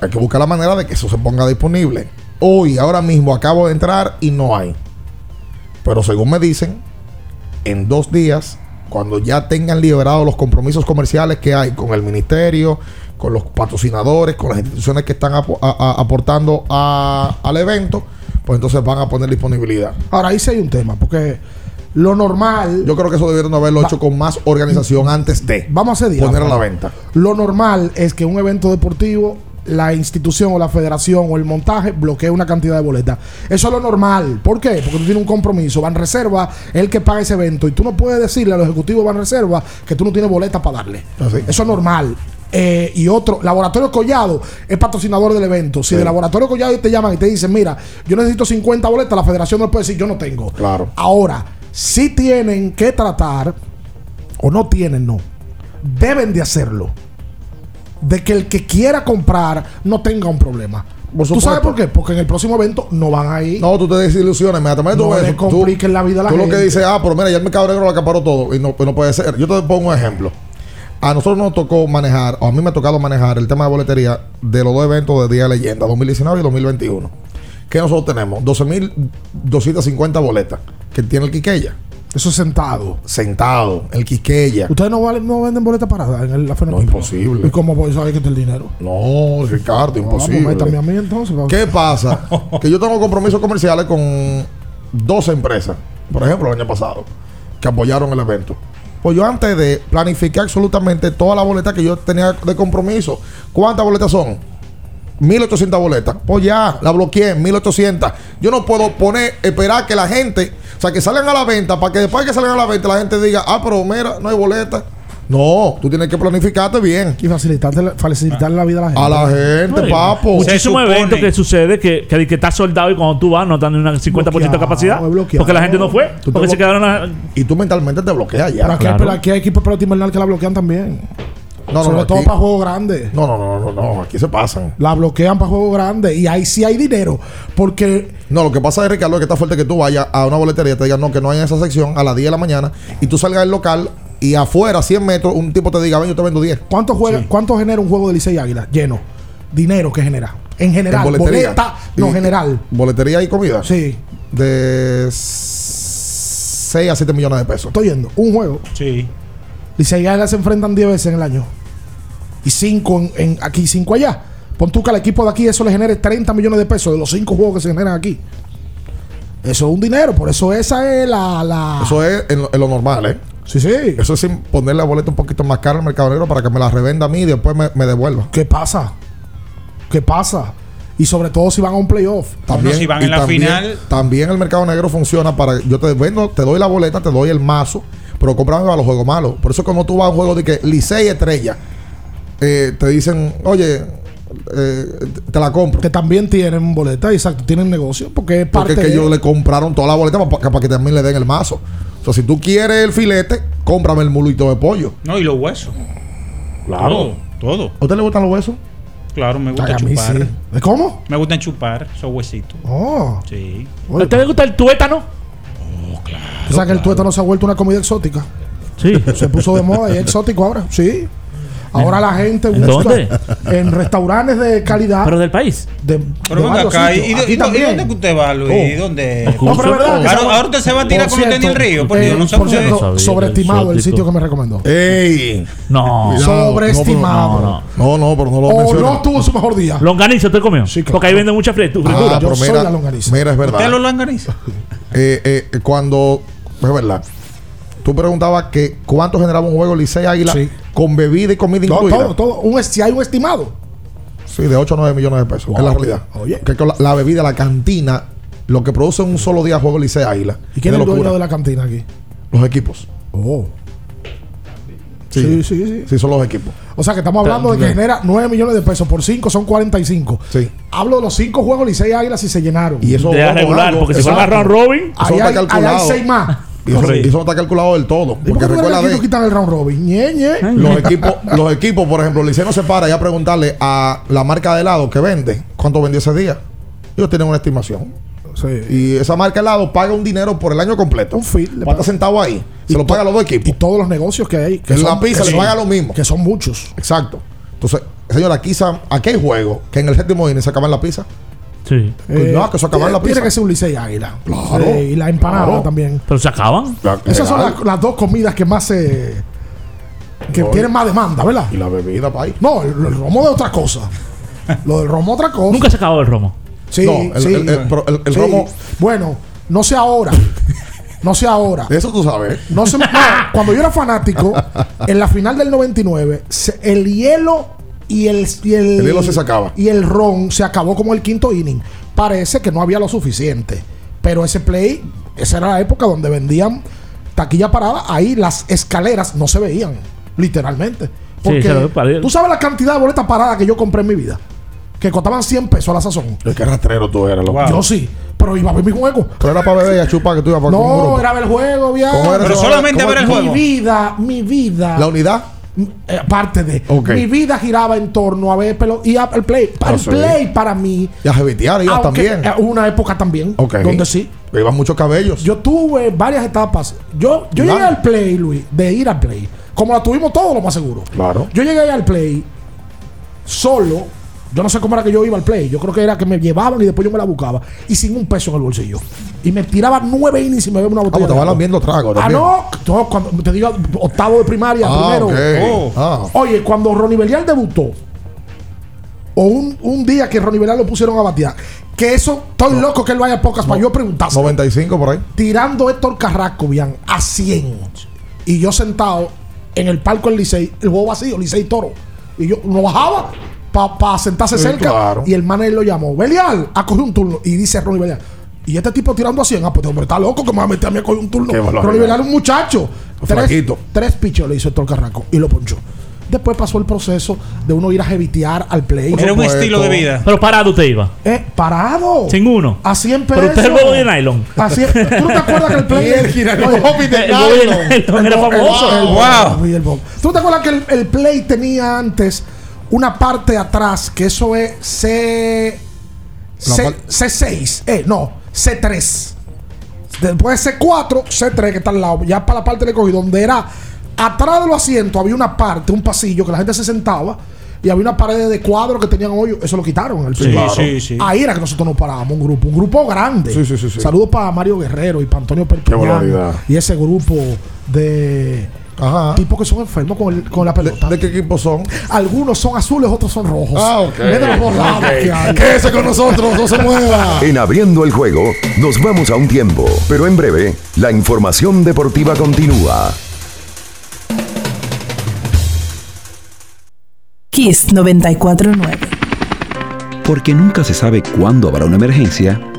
Hay que buscar la manera de que eso se ponga disponible. Hoy, ahora mismo, acabo de entrar y no hay. Pero según me dicen, en dos días, cuando ya tengan liberados los compromisos comerciales que hay con el ministerio, con los patrocinadores, con las instituciones que están apo- a- a- aportando a- al evento, pues entonces van a poner disponibilidad. Ahora, ahí sí hay un tema, porque lo normal. Yo creo que eso debieron haberlo hecho con más organización antes de Vamos a hacer poner a la venta. Lo normal es que un evento deportivo, la institución o la federación o el montaje bloquee una cantidad de boletas. Eso es lo normal. ¿Por qué? Porque tú tienes un compromiso. Van Reserva es el que paga ese evento y tú no puedes decirle a los ejecutivos de Van Reserva que tú no tienes boletas para darle. Eso es normal. Eh, y otro, Laboratorio Collado es patrocinador del evento. Si Sí. de Laboratorio Collado te llaman y te dicen, mira, yo necesito 50 boletas, la federación no puede decir, yo no tengo. Claro. Ahora, si tienen que tratar, o no tienen, no, deben de hacerlo. De que el que quiera comprar no tenga un problema. ¿Tú sabes por qué? Porque en el próximo evento no van a ir. No, tú te desilusiones, inmediatamente tú No ves eso. compliquen la vida a la tú lo que dices, ah, pero mira, ya el mercado negro lo acaparó todo. Y no, pues no puede ser. Yo te pongo un ejemplo. A nosotros nos tocó manejar, o a mí me ha tocado manejar el tema de boletería de los dos eventos de Día de Leyenda, 2019 y 2021. Que nosotros tenemos 12.250 boletas que tiene el Quiqueya. Eso es sentado. Sentado, el Quiqueya. Ustedes no, valen- no venden boletas paradas en el, la No, imposible. ¿Y cómo a saber que está el dinero? No, Ricardo, Vamos, imposible. métame a mí entonces. vamos. ¿Qué pasa? que yo tengo compromisos comerciales con dos empresas, por ejemplo, el año pasado, que apoyaron el evento. Pues yo antes de planificar absolutamente todas las boletas que yo tenía de compromiso, ¿cuántas boletas son? 1800 boletas. Pues ya, la bloqueé, 1800. Yo no puedo poner, esperar que la gente, o sea, que salgan a la venta, para que después que salgan a la venta la gente diga, ah, pero mira, no hay boleta. No, tú tienes que planificarte bien. Y facilitarle, facilitarle la vida a la gente. A la gente, Oye, papo. Muchísimos eventos que sucede que, que, que está soldado y cuando tú vas no están en una 50% de capacidad. Porque la gente no fue. Tú te Porque se blo- quedaron a- Y tú mentalmente te bloqueas ya. Pero aquí, hay, pero aquí hay equipos que la bloquean también. No, no, Sobre no, todo aquí- para juegos grandes. No, no, no, no, no, aquí se pasan. La bloquean para juegos grandes. Y ahí sí hay dinero. Porque No, lo que pasa es, Ricardo, que está fuerte que tú vayas a una boletería y te digan, no, que no hay en esa sección a las 10 de la mañana y tú salgas del local y afuera, 100 metros, un tipo te diga, ven, yo te vendo 10. ¿cuánto, juega, ¿cuánto genera un juego de Licey Águila lleno? Dinero que genera. En general. En boletería. Boleta, no, Y- general. Boletería y comida. Sí. De 6 a 7 millones de pesos. Estoy yendo. Un juego. Sí. Licey Águila se enfrentan 10 veces en el año. Y 5 en, en- aquí y 5 allá. Pon tú que al equipo de aquí eso le genere 30 millones de pesos de los 5 juegos que se generan aquí. Eso es un dinero. Por eso esa es la. la Eso es en lo, en lo normal, ¿eh? Sí, sí. Eso es sin ponerle la boleta un poquito más cara al mercado negro para que me la revenda a mí y después me, me devuelva. ¿Qué pasa? ¿Qué pasa? Y sobre todo si van a un playoff. También, si van y en la también- final. También el mercado negro funciona para. Yo te vendo, te doy la boleta, te doy el mazo, pero cómprame a los juegos malos. Por eso, cuando tú vas a un juego de que Licey Estrella, eh, te dicen, oye, eh, te la compro. Que también tienen boleta, exacto, tienen negocio. Porque es parte Porque es que de- ellos le compraron toda la boleta para, para que también le den el mazo. O sea, si tú quieres el filete, cómprame el mulito de pollo. No, y los huesos. Claro. Todo. todo. ¿A usted le gustan los huesos? Claro, me gusta Ay, a mí chupar. sí. ¿Cómo? Me gustan chupar esos huesitos. Oh. Sí. ¿A usted le gusta el tuétano? O sea que el tuétano se ha vuelto una comida exótica. Sí. Se puso de moda y es exótico ahora. Sí. Ahora la gente ¿En busca dónde? en restaurantes de calidad. ¿Pero del país? De, Pero de venga varios acá, ¿y, y- Aquí y- y dónde que usted va, Luis? Oh. ¿Dónde? No, pero es verdad Ahora, ahora usted se va a tirar Por como usted en el río. Porque eh, yo no sé por usted. cierto, sabía, sobreestimado el sitio que me recomendó. ¡Ey! No. Sobreestimado. No, no. No, no, pero no lo O no tuvo su mejor día. ¿Longaniza usted comió? Sí, claro. Porque ahí venden mucha Ah, fritura. yo pero soy mira, la longaniza. mira, es verdad. ¿Usted lo langaniza? Eh, eh, cuando. Es verdad. Tú preguntabas que cuánto generaba un juego Licey Águila Sí. con bebida y comida No, incluida. todo, todo. Un, si hay un estimado. Sí, de 8 o 9 millones de pesos. Wow. Es la realidad. Oye. Que con la, la bebida, la cantina, lo que produce en un solo día juego Licey Águila. ¿Y quién es el dueño de la cantina aquí? Los equipos. Oh. Sí. Sí, sí, sí. Sí, son los equipos. O sea que estamos hablando de que genera 9 millones de pesos. Por 5 son 45. Sí. Hablo de los 5 juegos Licey Águilas si se llenaron. Y eso De regular, algo, porque si fuera round robin, ahí hay, ahí hay calculado. 6 más. Y eso, y no está calculado del todo. ¿Y por Porque recuerda aquí de tú quitan el round robin? Ñe, Ñe. los equipos, los equipos, por ejemplo, Liceo no se para ya a preguntarle a la marca de helado que vende cuánto vendió ese día. Ellos tienen una estimación. Sí. Y esa marca de helado paga un dinero por el año completo. Un a estar sentado ahí. Se lo paga a los dos equipos. Y todos los negocios que hay. Que En la pizza que le son- paga lo mismo. Que son muchos. Exacto. Entonces, señor, aquí, aquí hay juegos que en el séptimo inning se acaban la pizza. Sí. Cuidado, que eso acaban la Eh, tiene pizza. que ser un Licey Águila. Claro. Y la empanada Claro. también. Pero se acaban. Esas son las, las dos comidas que más se. que No, tienen más demanda, ¿verdad? Y la bebida, país. No, el, el romo de otra cosa. Lo del romo otra cosa. Nunca se acabó el romo. Sí, No, el- sí. el- el- pero el- el Sí. romo- Bueno, no sé ahora. No sé ahora. Eso tú sabes. No sé, no, cuando yo era fanático, en la final del 99, se- el hielo y el, y el. El hielo se sacaba. Y el ron se acabó como el quinto inning. Parece que no había lo suficiente. Pero ese play, esa era la época donde vendían taquilla parada. Ahí las escaleras no se veían, literalmente. Porque para- tú sabes la cantidad de boletas paradas que yo compré en mi vida. Que costaban 100 pesos a la sazón. El que rastrero tú eras, loco. Yo sí, pero iba a ver mi juego. Tú eras para beber y a chupar que tú ibas para No, era ver el juego, bien. ¿Cómo era Pero solamente ¿Cómo- ver el Mi juego. vida, mi vida. La unidad. Eh, Aparte de mi vida giraba en torno a ver pelo y a- el play. Ah, el sí. play para mí. Y a jebetear ibas aunque, también. eh, una época también donde sí. Iban muchos cabellos. Yo tuve varias etapas. Yo, yo Claro. llegué al play, Luis, de ir al play. Como la tuvimos todos, lo más seguro. Claro. Yo llegué al play solo. Yo no sé cómo era que yo iba al play. Yo creo que era que me llevaban y después yo me la buscaba. Y sin un peso en el bolsillo. Y me tiraba nueve innings y me bebía una Ah, botella. pues te van viendo tragos Ah, no. no, Cuando te digo octavo de primaria, Ah, primero. ok. Ah. Oye, cuando Ronnie Belial debutó, o un, un día que Ronnie Belial lo pusieron a batear, que eso, estoy loco que él vaya a pocas para yo preguntar. 95 por ahí. Tirando Héctor Carrasco, bien, a 100. Y yo sentado en el palco del Licey, el juego vacío, Licey Toro. Y yo no bajaba. Para sentarse Sí, cerca. claro. Y el manager lo llamó. Belial, a coger un turno. Y dice Ronnie Belial. Y este tipo tirando a 100. Ah, pues este hombre está loco que me va a meter a mí a coger un turno. Ronnie Belial es un muchacho. Tres, tres pichos le hizo Héctor Carranco y lo ponchó. Después pasó el proceso de uno ir a jevitear al play. Era un estilo de vida. Pero parado usted iba. Eh, parado. Sin uno. A 100 Pero pesos. usted el bobo de nylon. A 100 ¿Tú no te acuerdas que el play. El gira- el Oye, Bobby de el nylon. era el- famoso. el- Wow. Bobby, el Bob. ¿Tú te acuerdas que el, el Play tenía antes una parte de atrás que eso es C. C par- C6? Eh, no, C3. Después de C4, C3 que está al lado. Ya para la parte de cogí, donde era atrás de los asientos había una parte, un pasillo que la gente se sentaba. Y había una pared de cuadros que tenían hoyo. Eso lo quitaron en el Sí, Play. sí, sí. Ahí era que nosotros nos parábamos, un grupo. Un grupo grande. Sí, sí, sí, sí. Saludos para Mario Guerrero y para Antonio Perpiñán. Y ese grupo de Ajá. tipos que son enfermos con, el- con la pelota. ¿De qué equipo son? Algunos son azules, otros son rojos. Ah, ok. Es de los dos lados Ok. que hay. Quédese con nosotros, no se mueva. En abriendo el juego, nos vamos a un tiempo, pero en breve, la información deportiva continúa. Kiss 949. Porque nunca se sabe cuándo habrá una emergencia,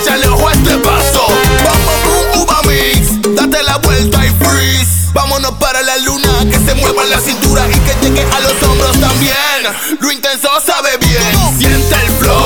Échale ojo a este paso. Boom, uva mix. Date la vuelta y freeze. Vámonos para la luna. Que se mueva la cintura y que llegue a los hombros también. Lo intenso sabe bien. Siente el flow.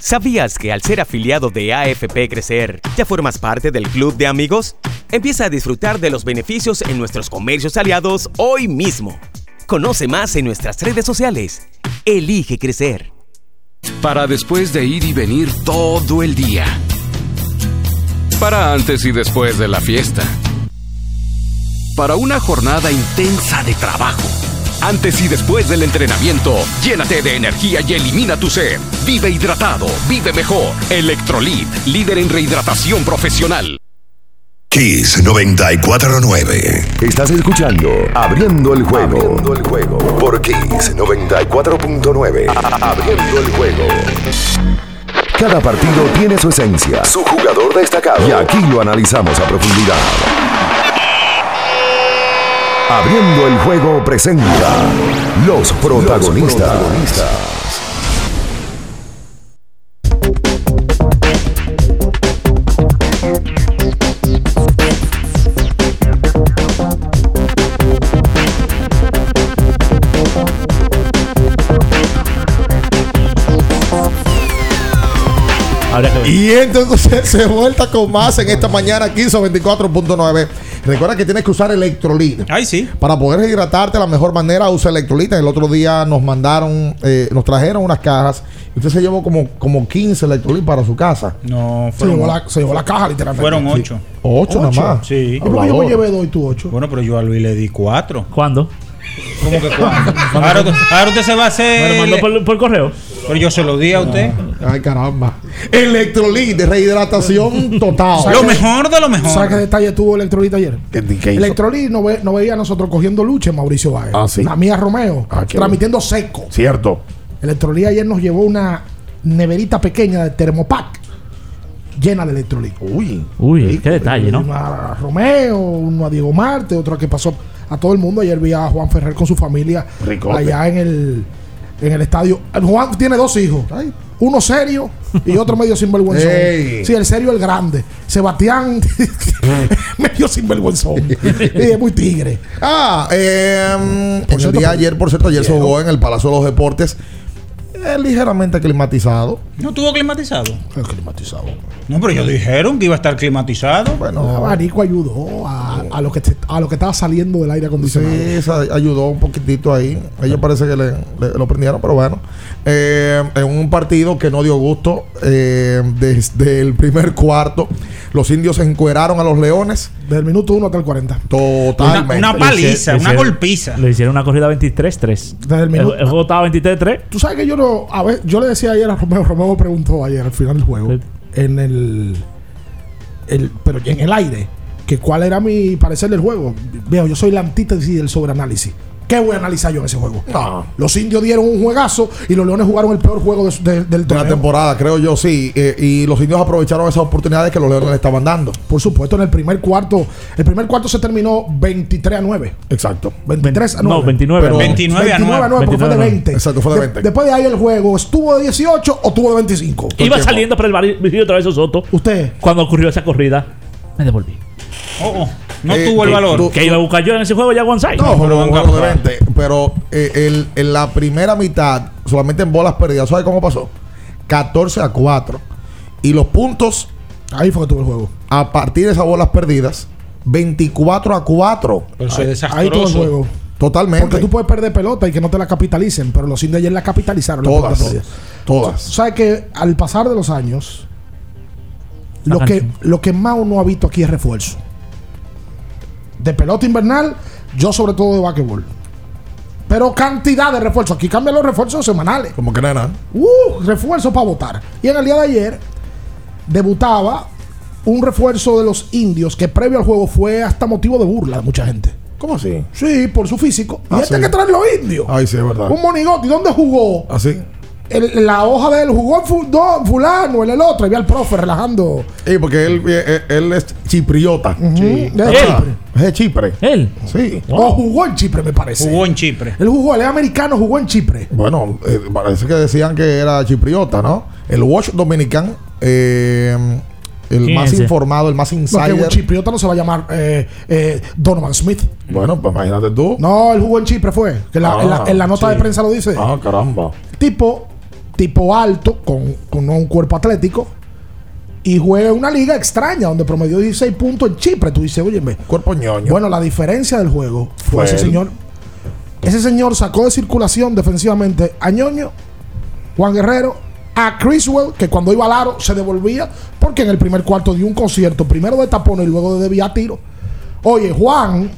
¿Sabías que al ser afiliado de AFP Crecer, ya formas parte del club de amigos? Empieza a disfrutar de los beneficios en nuestros comercios aliados hoy mismo. Conoce más en nuestras redes sociales. Elige crecer. Para después de ir y venir todo el día. Para antes y después de la fiesta. Para una jornada intensa de trabajo. Antes y después del entrenamiento, llénate de energía y elimina tu sed. Vive hidratado, vive mejor. Electrolit, líder en rehidratación profesional. Kiss 949. Estás escuchando Abriendo el juego. Abriendo el juego. Por Kiss 94.9. A- Abriendo el juego. Cada partido tiene su esencia, su jugador destacado. Y aquí lo analizamos a profundidad. Abriendo el juego presenta los protagonistas. Y entonces se vuelta con más en esta mañana 1524.9. Recuerda que tienes que usar electrolit. Ay, sí. Para poder hidratarte de la mejor manera, usa electrolita. El otro día nos mandaron, eh, nos trajeron unas cajas. Y usted se llevó como, como 15 electrolit para su casa. No, Se fueron, llevó, la, se llevó la caja literalmente. fueron Sí. ocho. Ocho, nada más. Sí. ¿Y por qué yo me llevé dos y tú ocho? Bueno, pero yo a Luis le di cuatro. ¿Cuándo? ¿Cómo que cuatro? ahora, usted- ahora usted se va a hacer. ¿Me lo mandó por, por correo? Pero yo se lo di a usted. Ay, caramba. Electrolit de rehidratación total. Lo mejor de lo mejor. ¿Sabes qué detalle tuvo Electrolit ayer? ¿Qué- qué? Electrolit no, ve- no veía a nosotros cogiendo lucha en Mauricio Báez. Ah, sí. La mía Romeo. Ah, transmitiendo seco. Cierto. Electrolit ayer nos llevó una neverita pequeña de Termopack llena de Electrolit. Uy. Uy, qué detalle, ¿no? Uno a Romeo, uno a Diego Marte, otro que pasó a todo el mundo. Ayer vi a Juan Ferrer con su familia Ricote. allá en el, en el estadio. Juan tiene dos hijos. Uno serio y otro medio sinvergüenzón. Ey. Sí, el serio el grande. Sebastián medio sinvergüenzón. y es muy tigre. Ah, eh, cierto, día ayer, por cierto, ayer se jugó en el Palacio de los Deportes. eh, ligeramente climatizado. ¿No tuvo climatizado? climatizado. No, pero ellos dijeron que iba a estar climatizado. Bueno, El abanico ayudó a, a lo que a lo que estaba saliendo del aire Sí, acondicionado. esa ayudó un poquitito ahí. Ellos parece que le, le- lo prendieron, pero bueno. Eh, en un partido que no dio gusto, eh, desde el primer cuarto, los indios encueraron a los leones. Del minuto 1 hasta el 40. Totalmente. Una- una paliza, una golpiza. Le hicieron una corrida 23-3. Desde el El, minuto. el juego estaba 23-3. Tú sabes que yo no. A ver, yo le decía ayer a Romeo. Romeo me preguntó ayer al final del juego. En el, el. Pero en el aire. Que cuál era mi parecer del juego. Veo, yo soy la antítesis del sobreanálisis. ¿Qué voy a analizar yo en ese juego? No. Los indios dieron un juegazo y los leones jugaron el peor juego de- de- del De la torneo. temporada, creo yo, sí. Eh, y los indios aprovecharon esas oportunidades que los leones le estaban dando. Por supuesto, en el primer cuarto. El primer cuarto se terminó 23 a 9. Exacto. 23 a 9. No, 29 Pero- 29 a 29 a 9, porque fue de 29. 20. Exacto, fue de 20. después de ahí el juego, ¿estuvo de 18 o estuvo de 25? Iba saliendo por el barrio otra vez Soto. Usted. Cuando ocurrió esa corrida, me devolví. Oh, oh, no Eh, tuvo el valor. tú- Que iba a buscar yo en ese juego ya González. No, pero pero. 20. Pero eh, el- en la primera mitad, solamente en bolas perdidas, ¿sabes cómo pasó? 14 a 4. Y los puntos, Ahí fue que tuvo el juego. a partir de esas bolas perdidas, 24 a 4. Pero eso es Ahí todo el juego. Totalmente. Porque tú puedes perder pelota y que no te la capitalicen, pero los indios ayer la capitalizaron. Todas. Todas. ¿Sabes que al pasar de los años, lo que, lo que más uno ha visto aquí es refuerzo? De pelota invernal, yo sobre todo de basquetbol. Pero cantidad de refuerzos. Aquí cambian los refuerzos semanales. Como que nada. Uh, refuerzo para votar. Y en el día de ayer debutaba un refuerzo de los indios que previo al juego fue hasta motivo de burla de mucha gente. ¿Cómo así? Sí, por su físico. Y Ah, este sí. que traen los indios. Ay, sí, es verdad. Un monigote. ¿Y dónde jugó? Así. El- la hoja de él jugó no, fulano, en el otro. Y vi al profe relajando. Sí, porque él, eh, él es chipriota. Sí. De Ah, Chipre. Es de Chipre. Él. Sí. O jugó en Chipre, me parece. Jugó en Chipre. Él jugó, él es americano, jugó en Chipre. Bueno, eh, parece que decían que era chipriota, ¿no? El Watch Dominican, eh, el ¿Quién más ese? informado, el más No, insider. un chipriota no se va a llamar eh, eh, Donovan Smith. Bueno, pues imagínate tú. No, él jugó en Chipre, fue. Que la- Ah, en, la, en la nota sí. de prensa lo dice. Ah, caramba. Tipo, tipo alto, con, con un cuerpo atlético. Y juega en una liga extraña donde promedió 16 puntos en Chipre. Tú dices, oye, Cuerpo ñoño. Bueno, la diferencia del juego fue Fue ese él. señor. Ese señor sacó de circulación defensivamente a Ñoño, Juan Guerrero, a Criswell, que cuando iba al aro se devolvía, porque en el primer cuarto dio un concierto, primero de tapón y luego de desviar tiro. Oye, Juan,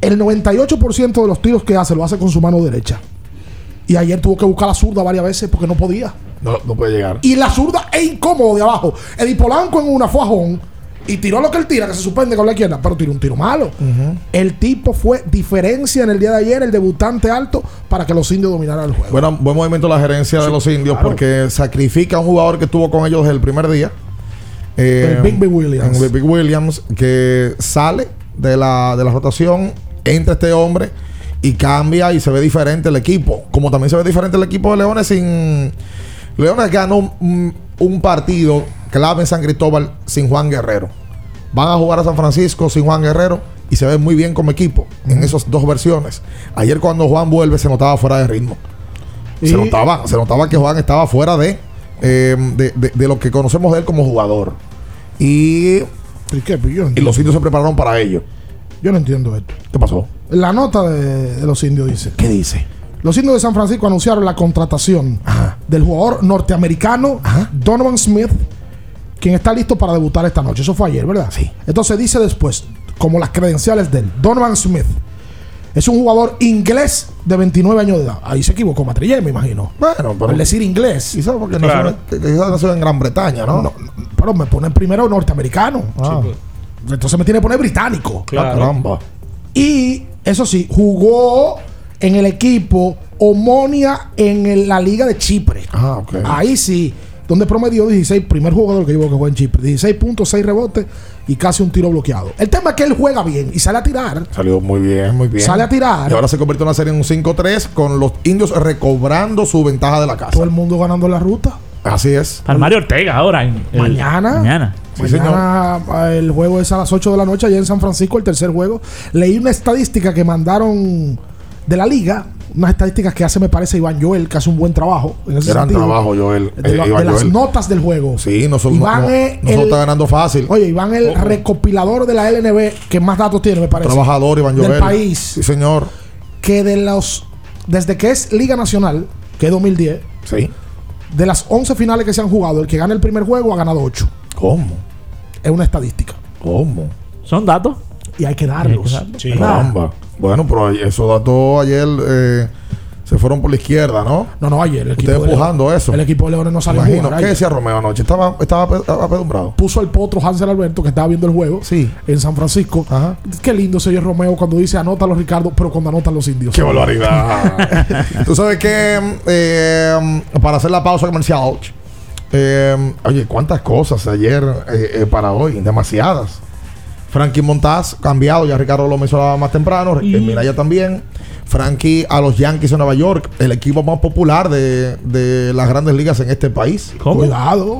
el 98% de los tiros que hace lo hace con su mano derecha. Y ayer tuvo que buscar la zurda varias veces porque no podía. No, no puede llegar. Y la zurda es incómodo de abajo. Eddie Polanco en una fue a Jón y tiró lo que él tira, que se suspende con la izquierda, pero tiró un tiro malo. El tipo fue diferencia en el día de ayer, el debutante alto, para que los indios dominaran el juego. Bueno, buen movimiento la gerencia de los indios claro. porque sacrifica a un jugador que estuvo con ellos desde el primer día. Eh, El Big Big Williams. el Big Williams, que sale de la, de la rotación, entra este hombre y cambia y se ve diferente el equipo. Como también se ve diferente el equipo de Leones sin. Leones ganó un, un partido clave en San Cristóbal sin Juan Guerrero. Van a jugar a San Francisco sin Juan Guerrero y se ve muy bien como equipo en esas dos versiones. Ayer cuando Juan vuelve se notaba fuera de ritmo. Y- Se notaba, se notaba que Juan estaba fuera de, eh, de, de- de lo que conocemos de él como jugador. Y, ¿Y qué? Pues y los indios se prepararon para ello. Yo no entiendo esto. ¿Qué pasó? La nota de, de los indios dice. ¿Qué dice? Los indios de San Francisco anunciaron la contratación del jugador norteamericano Donovan Smith, quien está listo para debutar esta noche. Eso fue ayer, ¿verdad? Sí. Entonces dice después, como las credenciales de él, Donovan Smith es un jugador inglés de 29 años de edad. Ahí se equivocó Matrillé, me imagino. Bueno, pero. Al decir inglés. Quizás porque no Claro. en Gran Bretaña, ¿no? No, Pero me ponen primero norteamericano. Ah. Entonces me tiene que poner británico. Ah, caramba. Y eso sí, jugó en el equipo Omonia en el- la Liga de Chipre. Ah, ok. Ahí sí, donde promedió 16, primer jugador que yo que juega en Chipre, 16 puntos, 6 rebotes y casi un tiro bloqueado. El tema es que él juega bien y sale a tirar. Salió muy bien, muy bien. Sale a tirar. Y ahora se convirtió en una serie en un 5-3 con los indios recobrando su ventaja de la casa. Todo el mundo ganando la ruta. Así es. Para Mario Ortega ahora. en el- Mañana. Mañana. Mañana eh, el juego es a las 8 de la noche allá en San Francisco, el tercer juego. Leí una estadística que mandaron de la liga, unas estadísticas que hace, me parece, Iván Joel, que hace un buen trabajo. En ese Gran sentido. trabajo, Joel. De, Eh, la- Iván de las notas del juego. Sí, no, son, Iván no, es no solo el- está ganando fácil. Oye, Iván el recopilador de la LNB que más datos tiene, me parece. Trabajador, Iván Del Joel. país. Sí, señor. Que de los. Desde que es Liga Nacional, que es 2010. Sí. De las 11 finales que se han jugado, el que gana el primer juego ha ganado 8. ¿Cómo? Es una estadística. ¿Cómo? Son datos. Y hay que darlos. ¿verdad? Caramba. Bueno, pero esos datos ayer eh, se fueron por la izquierda, ¿no? No, no, ayer el equipo. Usted de empujando Leones- eso. El equipo de Leones no salió Imagino. jugar ¿Qué ayer. decía Romeo anoche? Estaba, estaba ape- apedumbrado. Puso el potro Hansel Alberto, que estaba viendo el juego Sí. en San Francisco. Qué lindo se oye Romeo cuando dice anota los Ricardo, pero cuando anotan los indios. ¡Qué barbaridad! Tú sabes que eh, para hacer la pausa comercial, eh, oye, cuántas cosas ayer eh, eh, para hoy, demasiadas. Frankie Montaz cambiado, ya Ricardo lo mencionaba más temprano, y Miraya también. Frankie a los Yankees de Nueva York, el equipo más popular de, de las grandes ligas en este país. Cuidado.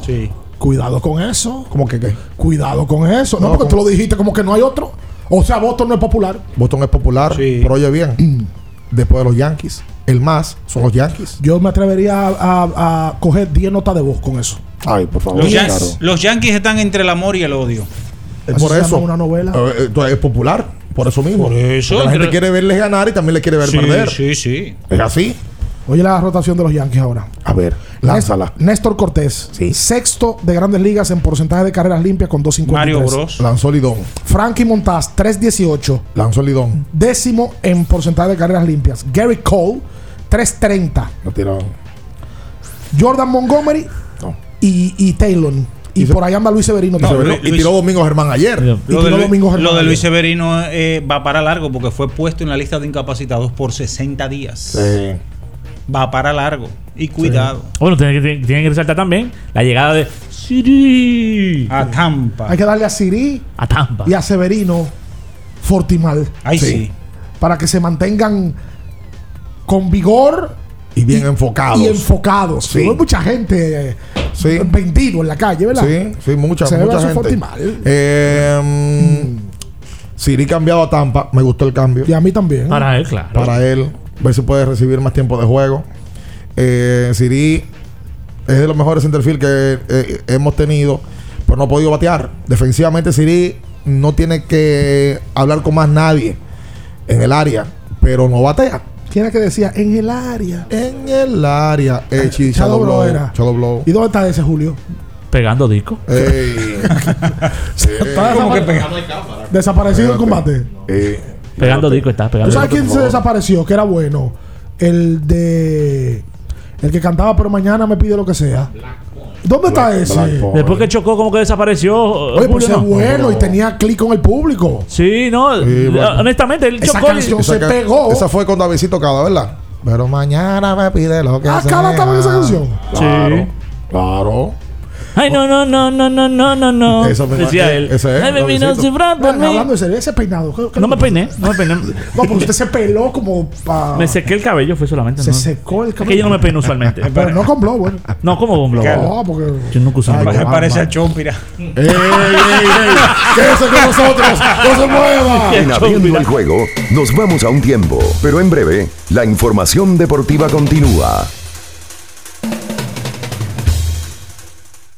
Cuidado con eso. ¿Cómo que qué? Cuidado con eso. No, No, porque tú lo dijiste como que no hay otro. O sea, Boston no es popular. Boston es popular, pero oye bien, después de los Yankees, el más son los Yankees. Yo me atrevería a, a- a coger 10 notas de voz con eso. Ay, por favor. Los, Yan- los Yankees están entre el amor y el odio. Es por eso. una novela. Eh, eh, es popular, por eso mismo. Por eso, Porque la gente quiere verles ganar y también le quiere ver Sí, perder. sí, sí. Es así. Oye la rotación de los Yankees ahora. A ver, lánzala. Néstor Cortés, sexto de grandes ligas en porcentaje de carreras limpias con 2.53. Mario Bros. Lanzó Lidón. Frankie Montaz, 3.18. Lanzó Lidón. Décimo en porcentaje de carreras limpias. Gary Cole, 3.30. Lo tiró. Jordan Montgomery y, y Taylor. Y, por ahí anda Luis Severino. Severino- y tiró Domingo Germán ayer. Y Lo de, tiró Luis- Domingo Germán lo de Luis ayer. Severino eh, va para largo porque fue puesto en la lista de incapacitados por 60 días. Sí. Va para largo. Y cuidado. Bueno, tienen que, tienen que resaltar también la llegada de Siri A Tampa. Hay que darle a Siri a Tampa. y a Severino Fortimal. Ahí sí. Para que se mantengan con vigor Y bien enfocados. y enfocados. Sí. Hay mucha gente eh, Sí. vendido en la calle, ¿verdad? Sí, sí, mucha, Se mucha gente. Eh, mm, Siri cambiado a Tampa. Me gustó el cambio. Y a mí también. Para él, claro. Para él. Ver si puede recibir más tiempo de juego. Eh, Siri es de los mejores centerfield que eh, hemos tenido, pero no ha podido batear. Defensivamente, Siri no tiene que hablar con más nadie en el área, pero no batea. Tiene que decir en el área. En el área. Eh, Shadow Blow blow. era. Shadow blow. ¿Y dónde está ese Julio? Pegando disco. Ey. Está ¿Cómo que pega? Desaparecido en combate. Eh, Pegando disco está. ¿Tú Pegando sabes disco. quién se desapareció? Que era bueno. El de. El que cantaba, pero mañana me pide lo que sea. ¿Dónde está ese? Black. Después que chocó, como que desapareció. Oye, pues es ¿no? bueno y tenía clic con el público. Sí, no. Sí, bueno. Honestamente, él Esa chocó. canción- se pegó. Esa fue con Davidito Cada, ¿verdad? Pero mañana me pide lo que Ah, sea. Cada estaba en esa canción. Claro. Sí. Claro. Ay, no, no, no, no, no, no, no, no. Eso me- Decía eh, él. ese es, Ay, baby, no Davidcito. cifrar por mí. Hablando de serio, ese peinado. ¿qué- qué No me peiné, no me peiné. No, porque usted se peló como pa- Me sequé el cabello, fue solamente. Se ¿no? secó el Es que yo no me peino usualmente. Pero no con blower. No, como con globo. No, porque. Yo nunca uso un Se globo. parece a Chompira. ¡Ey, ey, ey! ¡Quédese con nosotros! ¡No se mueva! En abriendo el juego, nos vamos a un tiempo, pero en breve, la información deportiva continúa.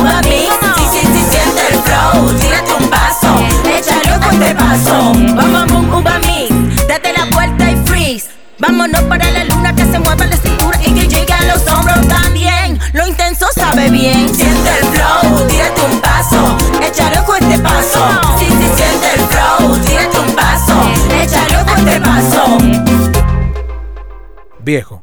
un mix. Sí, sí, siente el flow, tírate un paso, échale un fuerte paso, bom, bom, bom, uva mix. Date la vuelta y freeze, vámonos para la luna que se mueva la cintura y que llegue a los hombros también. Lo intenso sabe bien, siente el flow, tírate un paso, échale un fuerte paso. Sí, sí, siente el flow, tírate un paso, échale un fuerte paso. Viejo,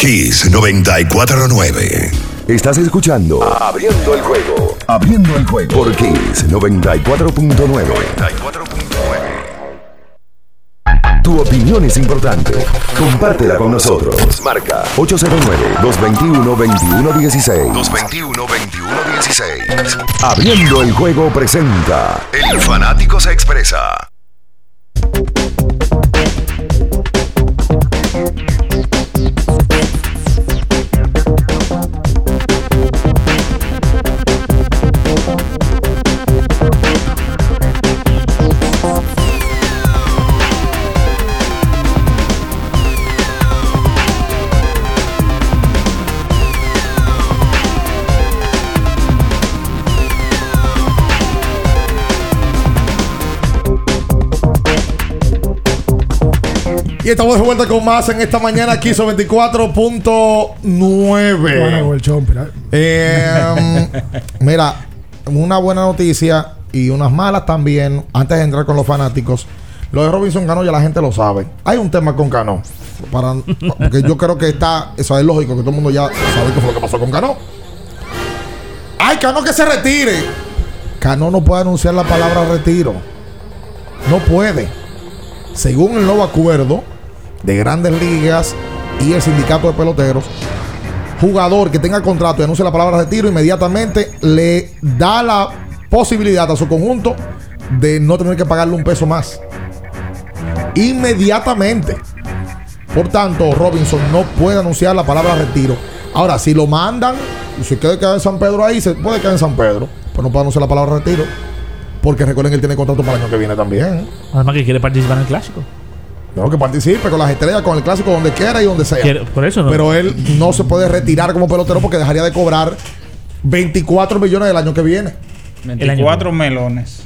Kiss 949. Estás escuchando Abriendo el juego. Abriendo el juego por Kiss 94.9. Tu opinión es importante. Compártela con nosotros. Marca 809-221-2116. 221-2116. Abriendo el juego presenta. El fanático se expresa. Y estamos de vuelta con más en esta mañana aquí sobre 24.9. Eh, mira, una buena noticia y unas malas también. Antes de entrar con los fanáticos, lo de Robinson Cano ya la gente lo sabe. Hay un tema con Cano. Para, porque yo creo que está, eso es lógico, que todo el mundo ya sabe qué fue lo que pasó con Cano. ¡Ay, Cano que se retire! Cano no puede anunciar la palabra retiro. No puede. Según el nuevo acuerdo de grandes ligas y el sindicato de peloteros, jugador que tenga contrato y anuncie la palabra retiro, inmediatamente le da la posibilidad a su conjunto de no tener que pagarle un peso más. Inmediatamente. Por tanto, Robinson no puede anunciar la palabra retiro. Ahora, si lo mandan y se quiere quedar en San Pedro ahí, se puede quedar en San Pedro. Pero no puede anunciar la palabra retiro. Porque recuerden que él tiene contrato para el año que viene también. Además que quiere participar en el clásico. No, que participe con las estrellas, con el clásico, donde quiera y donde sea. Quiero- por eso no. Pero él no se puede retirar como pelotero porque dejaría de cobrar 24 millones del año que viene. 24 melones.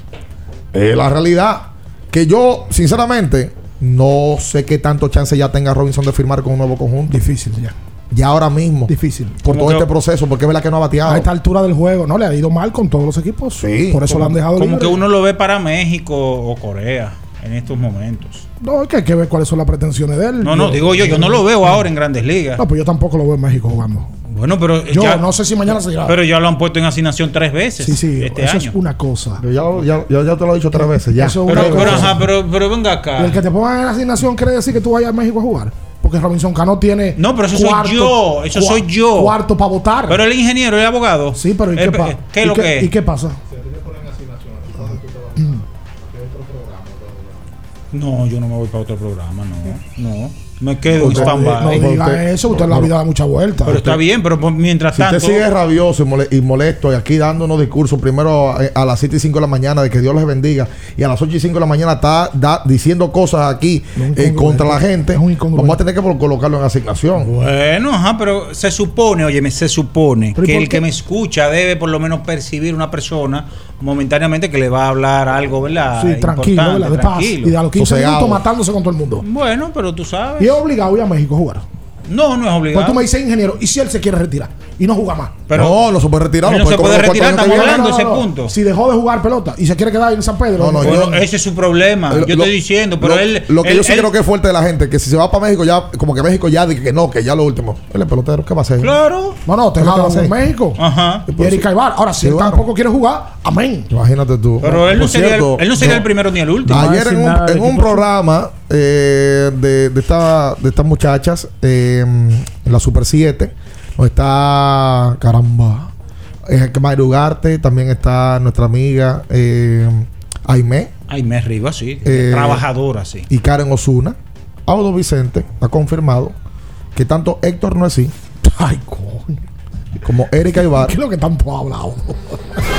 Es la realidad. Que yo, sinceramente, no sé qué tanto chance ya tenga Robinson de firmar con un nuevo conjunto. Difícil ya. Ya ahora mismo. Difícil. Por Como todo que- este proceso, porque es verdad que no ha bateado. A esta altura del juego, no le ha ido mal con todos los equipos. Sí. Por eso lo han dejado Como libre. que uno lo ve para México o Corea en estos momentos. No, es que hay que ver cuáles son las pretensiones de él. No, no, digo yo, yo no lo veo ahora en grandes ligas. No, pues yo tampoco lo veo en México jugando. Bueno, pero Yo ya, no sé si mañana se irá. pero ya lo han puesto en asignación tres veces Sí, sí, este eso año. es una cosa. Yo ya, ya, ya- te lo he dicho tres veces. Ya. Eso es Pero, una pero, cosa. ajá, pero, pero venga acá. Y el que te pongan en asignación quiere decir que tú vayas a México a jugar. Porque Robinson Cano tiene. No, pero eso soy yo, eso cua- soy yo. Cuarto para votar. Pero el ingeniero, el abogado. sí, pero ¿y El- qué, pa- ¿Qué es ¿y lo que es? ¿Y qué pasa? No, yo no me voy para otro programa, no. No. Me quedo en stand-by. no diga eso, usted en la vida da mucha vuelta. Pero está bien, pero mientras Si tanto. usted sigue rabioso y, mole- y molesto y aquí dando unos discursos primero eh, a las 7 y 5 de la mañana de que Dios les bendiga y a las 8 y 5 de la mañana está da- diciendo cosas aquí eh, contra la gente, vamos a tener que colocarlo en asignación. Bueno, ajá, pero se supone, óyeme, se supone ¿Pero y que el que me escucha debe por lo menos percibir una persona momentáneamente que le va a hablar algo, ¿verdad? Sí, tranquilo, ¿verdad? De paz. tranquilo. Y de a los 15 Sosegado. minutos matándose con todo el mundo. Bueno, pero tú sabes. Y es obligado ir a México a jugar. No, no es obligado. Pues tú me dices, ingeniero, ¿y si él se quiere retirar y no juega más? Pero- no, no se puede retirar. No puede se puede retirar, estamos hablando ese punto. Si dejó de jugar pelota y se quiere quedar en San Pedro. No, no, Bueno, yo- ese es su problema. Lo- yo lo- estoy diciendo, pero lo, él. Lo que él- yo sí él- creo que es fuerte de la gente, que si se va para México ya, como que México ya dice que no, que ya lo último. Él es pelotero, ¿qué va a hacer? Claro. No, no, te ¿Qué va a México. Ajá. Y Eric Aybar. Ahora, si Sí, él tampoco quiere jugar, amén. Imagínate tú. Pero él no, sería, el, él no sería el primero ni el último. Ayer en un, en un programa eh, de, de, esta- de estas muchachas eh, en la Super 7, donde está, caramba, eh, Mayra Ugarte, también está nuestra amiga eh, Aimé Ay, me arriba, sí. Eh, Trabajadora, sí. y Karen Osuna. Audo Vicente ha confirmado que tanto Héctor no es así Ay, coño. como Erika Ibar ¿Qué es lo que tanto ha hablado?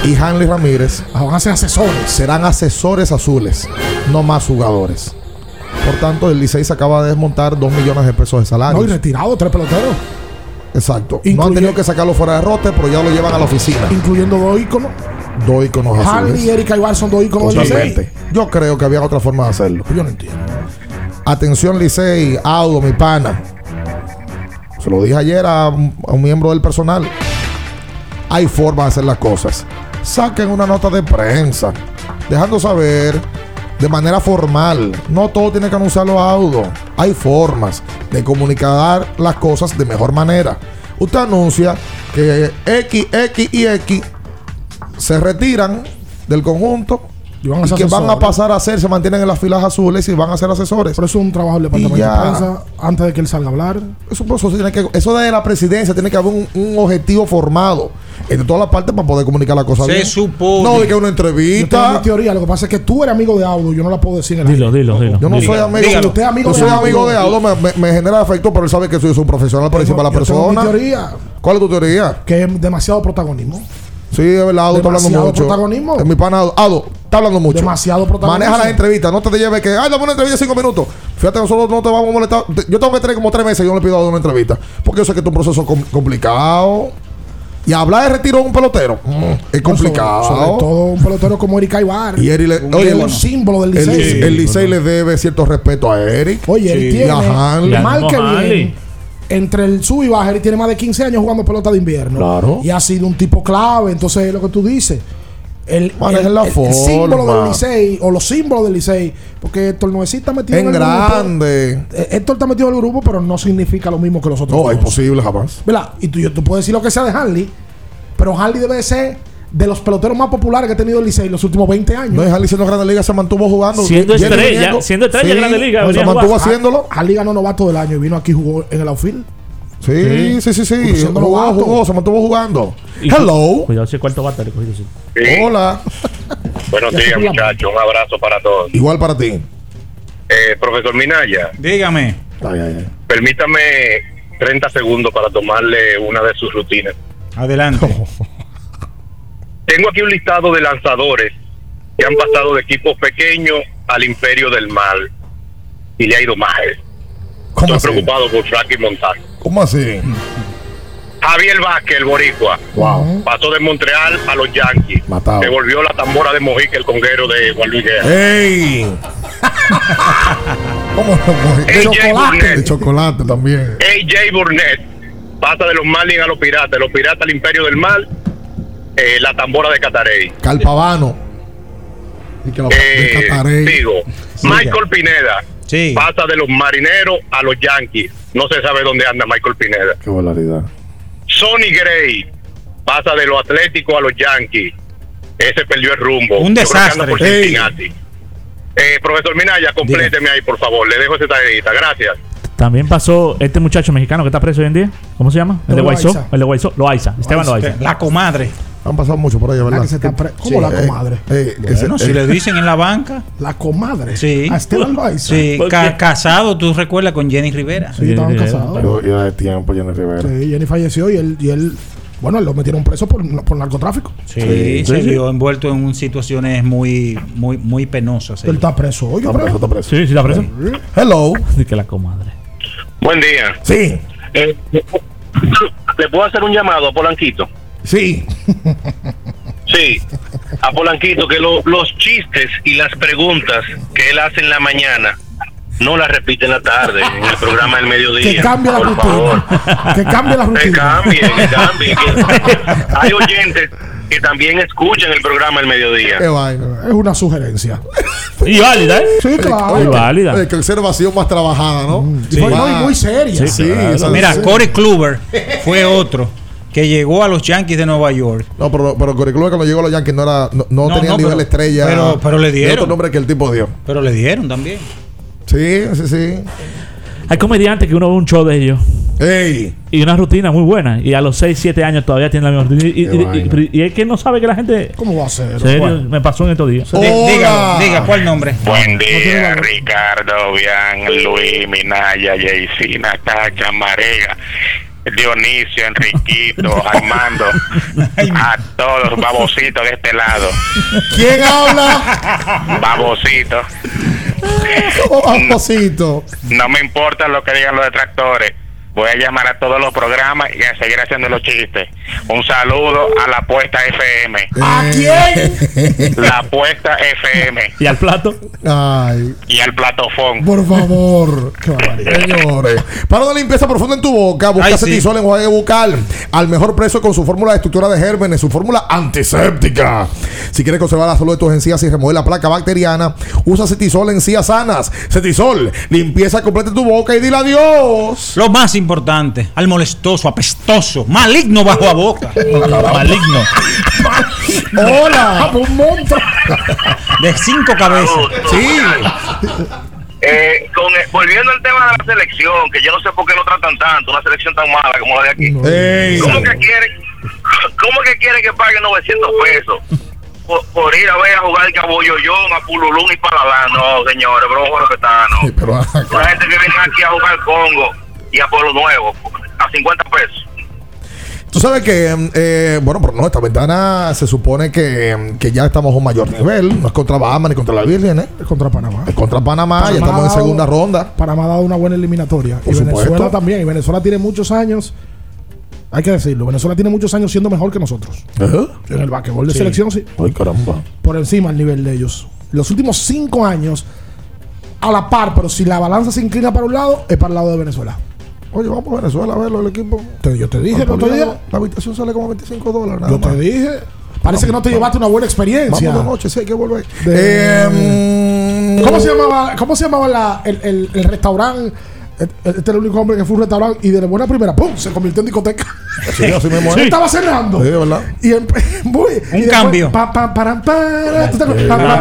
y Hanley Ramírez Van a ser asesores. serán asesores azules, no más jugadores. Por tanto, el Licey se acaba de desmontar 2 millones de pesos de salario. No, y retirado, tres peloteros. Exacto. no han tenido que sacarlo fuera de rote, pero ya lo llevan a la oficina. Incluyendo dos íconos. Dos iconos Harley y azules. Eric Aybar son dos íconos. Totalmente. Yo creo que había otra forma de hacerlo. Yo no entiendo. Atención, Licey, Audo, mi pana. Se lo dije ayer a un miembro del personal. Hay formas de hacer las cosas. Saquen una nota de prensa, dejando saber de manera formal. No todo tiene que anunciarlo a Audo. Hay formas de comunicar las cosas de mejor manera. Usted anuncia que X, X y X se retiran del conjunto Y van a y ser que van a pasar a ser, se mantienen en las filas azules y van a ser asesores. Pero eso es un trabajo del departamento Y de prensa antes de que él salga a hablar. Eso, eso tiene que, eso de la presidencia tiene que haber un, un objetivo formado entre todas las partes para poder comunicar la cosa Se bien. supone. No, de que una Yo tengo entrevista. mi teoría. Lo que pasa es que tú eres amigo de Audo. Yo no la puedo decir en el Dilo, dilo, dilo. Yo no Dilo. soy amigo. Dígalo. Usted es amigo yo de soy Audo. amigo de Audo, me, me- me genera afecto, pero él sabe que soy un profesional por encima de la Yo tengo mi persona. teoría. ¿Cuál es tu teoría? Que es demasiado protagonismo. Sí, es verdad, Audo está hablando Demasiado mucho. protagonismo. Es mi pana. Audo, está hablando mucho. Demasiado protagonismo. Maneja las entrevistas, no te te lleves que, ay, dame una entrevista de cinco minutos. Fíjate, nosotros no te vamos a molestar. Te- Yo tengo que tener como tres meses y yo no le pido a Audo una entrevista. Porque yo sé que es un proceso com- complicado. Y hablar de retiro de un pelotero mm, es complicado. Sobre, sobre todo un pelotero como Eric Aybar. Y Eric le- Un oye, ícono. un símbolo del El, Licey. el Licey le debe cierto respeto a Eric. Oye, él Sí. tiene Y a Hanley. mal que bien. Entre el sub y baja, él tiene más de 15 años jugando pelota de invierno. Claro. Y ha sido un tipo clave. Entonces, es lo que tú dices. El, el- la el- el símbolo del Licey, o los símbolos del Licey, porque Héctor Noesí está metido en, En el grande. grupo. Eh, Héctor está metido en el grupo, pero no significa lo mismo que los otros. No, es dos. imposible jamás. ¿Verdad? Y tú, yo- tú puedes decir lo que sea de Hanley, pero Hanley debe de ser de los peloteros más populares que ha tenido el Licey los últimos 20 años. No es Hanley siendo Grande Liga, se mantuvo jugando. Siendo estrella, siendo estrella de Grande Liga, no, Se mantuvo jugar. haciéndolo. Hanley ganó novato del año y vino aquí y jugó en el outfield. Sí, sí, sí, sí. Siendo Jugó, jugó, se mantuvo jugando. Y- Hello. Cuidado si el cuarto bate le cogido así. Hola. Buenos días, muchachos. Un abrazo para todos. Igual para ti. Eh, profesor Minaya, Dígame. Ay, ay, ay. permítame 30 segundos para tomarle una de sus rutinas. Adelante. Tengo aquí un listado de lanzadores que han pasado de equipos pequeños al imperio del mal. y le ha ido mal. ¿Cómo Estoy así? preocupado por Frankie Montana. ¿Cómo así? Javier Vázquez, el boricua, pasó de Montreal a los Yankees. Matado. Se volvió la tambora de Mojica, el conguero de Juan Luis Guerra. ¡Ey! ¿Cómo lo De chocolate. De chocolate también. AJ Burnett pasa de los Marlins a los Piratas, los Piratas al Imperio del Mal, eh, la tambora de Catarey. Calpavano. Y que lo Eh, Catarey. digo, Michael Pineda pasa de los Marineros a los Yankees. No se sabe dónde anda Michael Pineda. Qué barbaridad. Sonny Gray pasa de los Atléticos a los Yankees. Ese perdió el rumbo. Un desastre. por. Eh, profesor Minaya, compléteme ahí, por favor. Le dejo esa tareita. Gracias. También pasó este muchacho mexicano que está preso hoy en día. ¿Cómo se llama? El de. Loaiza. El de Guaysó. Loaiza. Esteban Loaiza. La comadre. Han pasado mucho por allá, ¿verdad? que se está pre- ¿Cómo la comadre? Bueno, si le dicen en la banca. La comadre. Sí. A Esteban Loaiza. Sí, casado, tú recuerdas con Jenny Rivera. Sí, estaban casados. Pero ya de tiempo, Jenny Rivera. Sí, Jenny falleció y él, y él bueno, lo metieron preso por, por narcotráfico. Sí, se vio envuelto en situaciones muy, muy, muy penosas. Él está preso. Oye, Está preso, está preso. Sí, sí, está preso. Hello. Dice que la comadre. Buen día. Sí. Eh, ¿Le puedo hacer un llamado a Polanquito? Sí. Sí, a Polanquito, que lo- los chistes y las preguntas que él hace en la mañana no las repite en la tarde, en el programa del mediodía. Que cambie la por favor. rutina. Que cambie la Que rutina. cambie, que cambie. que- hay oyentes que también escuchan el programa del mediodía. Qué vaina. Es una sugerencia. Y válida, ¿eh? Sí, claro. Y válida. Que el ser vacío más trabajada, ¿no? Y fue- no, y muy seria. Sí, Claro. esa- Mira, sí. Corey Kluber fue otro que llegó a los Yankees de Nueva York. No, pero, pero Corey Kluber cuando llegó a los Yankees no, era, no, no No, tenía no, el nivel pero- estrella. pero- pero le dieron. otro nombre que el tipo dio. Pero le dieron también. Sí, sí, sí. Hay comediantes que uno ve un show de ellos. Y una rutina muy buena. Y a los 6, 7 años todavía tiene la misma rutina. Y, y- Qué y- vaina. y- y es que no sabe que la gente. ¿Cómo va a ser? Serio, me pasó en estos días. Dí- Dígalo, diga cuál nombre. Buen día, Ricardo, Bian, Luis, Minaya, Jaycee, Natacha, Marega, Dionisio, Enriquito, Armando, a todos, babositos de este lado. ¿Quién habla? Babosito. Oh, Amosito. No me importa lo que digan los detractores. Voy a llamar a todos los programas y a seguir haciendo los chistes. Un saludo a la apuesta FM. ¿A quién? La apuesta FM Y al plato. Ay, y al platofón. por favor. Señores. Para una limpieza profunda en tu boca, busca Ay, sí. Cetisol en Juague Bucal. Al mejor precio con su fórmula de estructura de gérmenes, su fórmula antiséptica. Si quieres conservar la salud de tus encías y remover la placa bacteriana, usa Cetisol en encías sanas. Cetisol, limpieza completa en tu boca y dile adiós. Lo más importante, al molestoso, apestoso, maligno bajo a boca. Maligno. Hola. Un monstruo. De cinco cabezas. Sí. Eh, con el- volviendo al tema de la selección, que yo no sé por qué lo tratan tanto, una selección tan mala como la de aquí. Ey. ¿Cómo que quieren, cómo que quieren que paguen 900 pesos por, por ir a ver a jugar el Caboyoyón, a Pululún y Palalán? No, señores, bro, respetano. Pero, La gente que viene aquí a jugar Congo y a Pueblo Nuevo a 50 pesos. Tú sabes que, eh, bueno, pero no, esta ventana se supone que, que ya estamos a un mayor nivel. No es contra Bahamas ni contra la Virgen, ¿eh? Es contra Panamá. Es contra Panamá, ya Panamá estamos en dado- segunda ronda. Panamá ha dado una buena eliminatoria. Por y Venezuela también. Y Venezuela tiene muchos años. Hay que decirlo. Venezuela tiene muchos años siendo mejor que nosotros. ¿Eh? En el basquetbol de Sí. selección, sí. Ay, caramba. Por encima el nivel de ellos. Los últimos cinco años, a la par, pero si la balanza se inclina para un lado, es para el lado de Venezuela. Oye, vamos a Venezuela a verlo, el equipo. Te- yo te dije el otro día. la habitación sale como 25 dólares. Nada Yo te dije. Parece que no te llevaste una buena experiencia. Vamos de noche, sí, hay que volver. De- Eh, mm, ¿Cómo se llamaba, cómo se llamaba la- el, el, el restaurante? Este era el único hombre que fue a un restaurante y de la buena primera, ¡pum! Se convirtió en discoteca. Sí, así mismo es. Estaba cerrando. Sí, ¿verdad? Y muy- y después, cambio. pa- pa- para, para,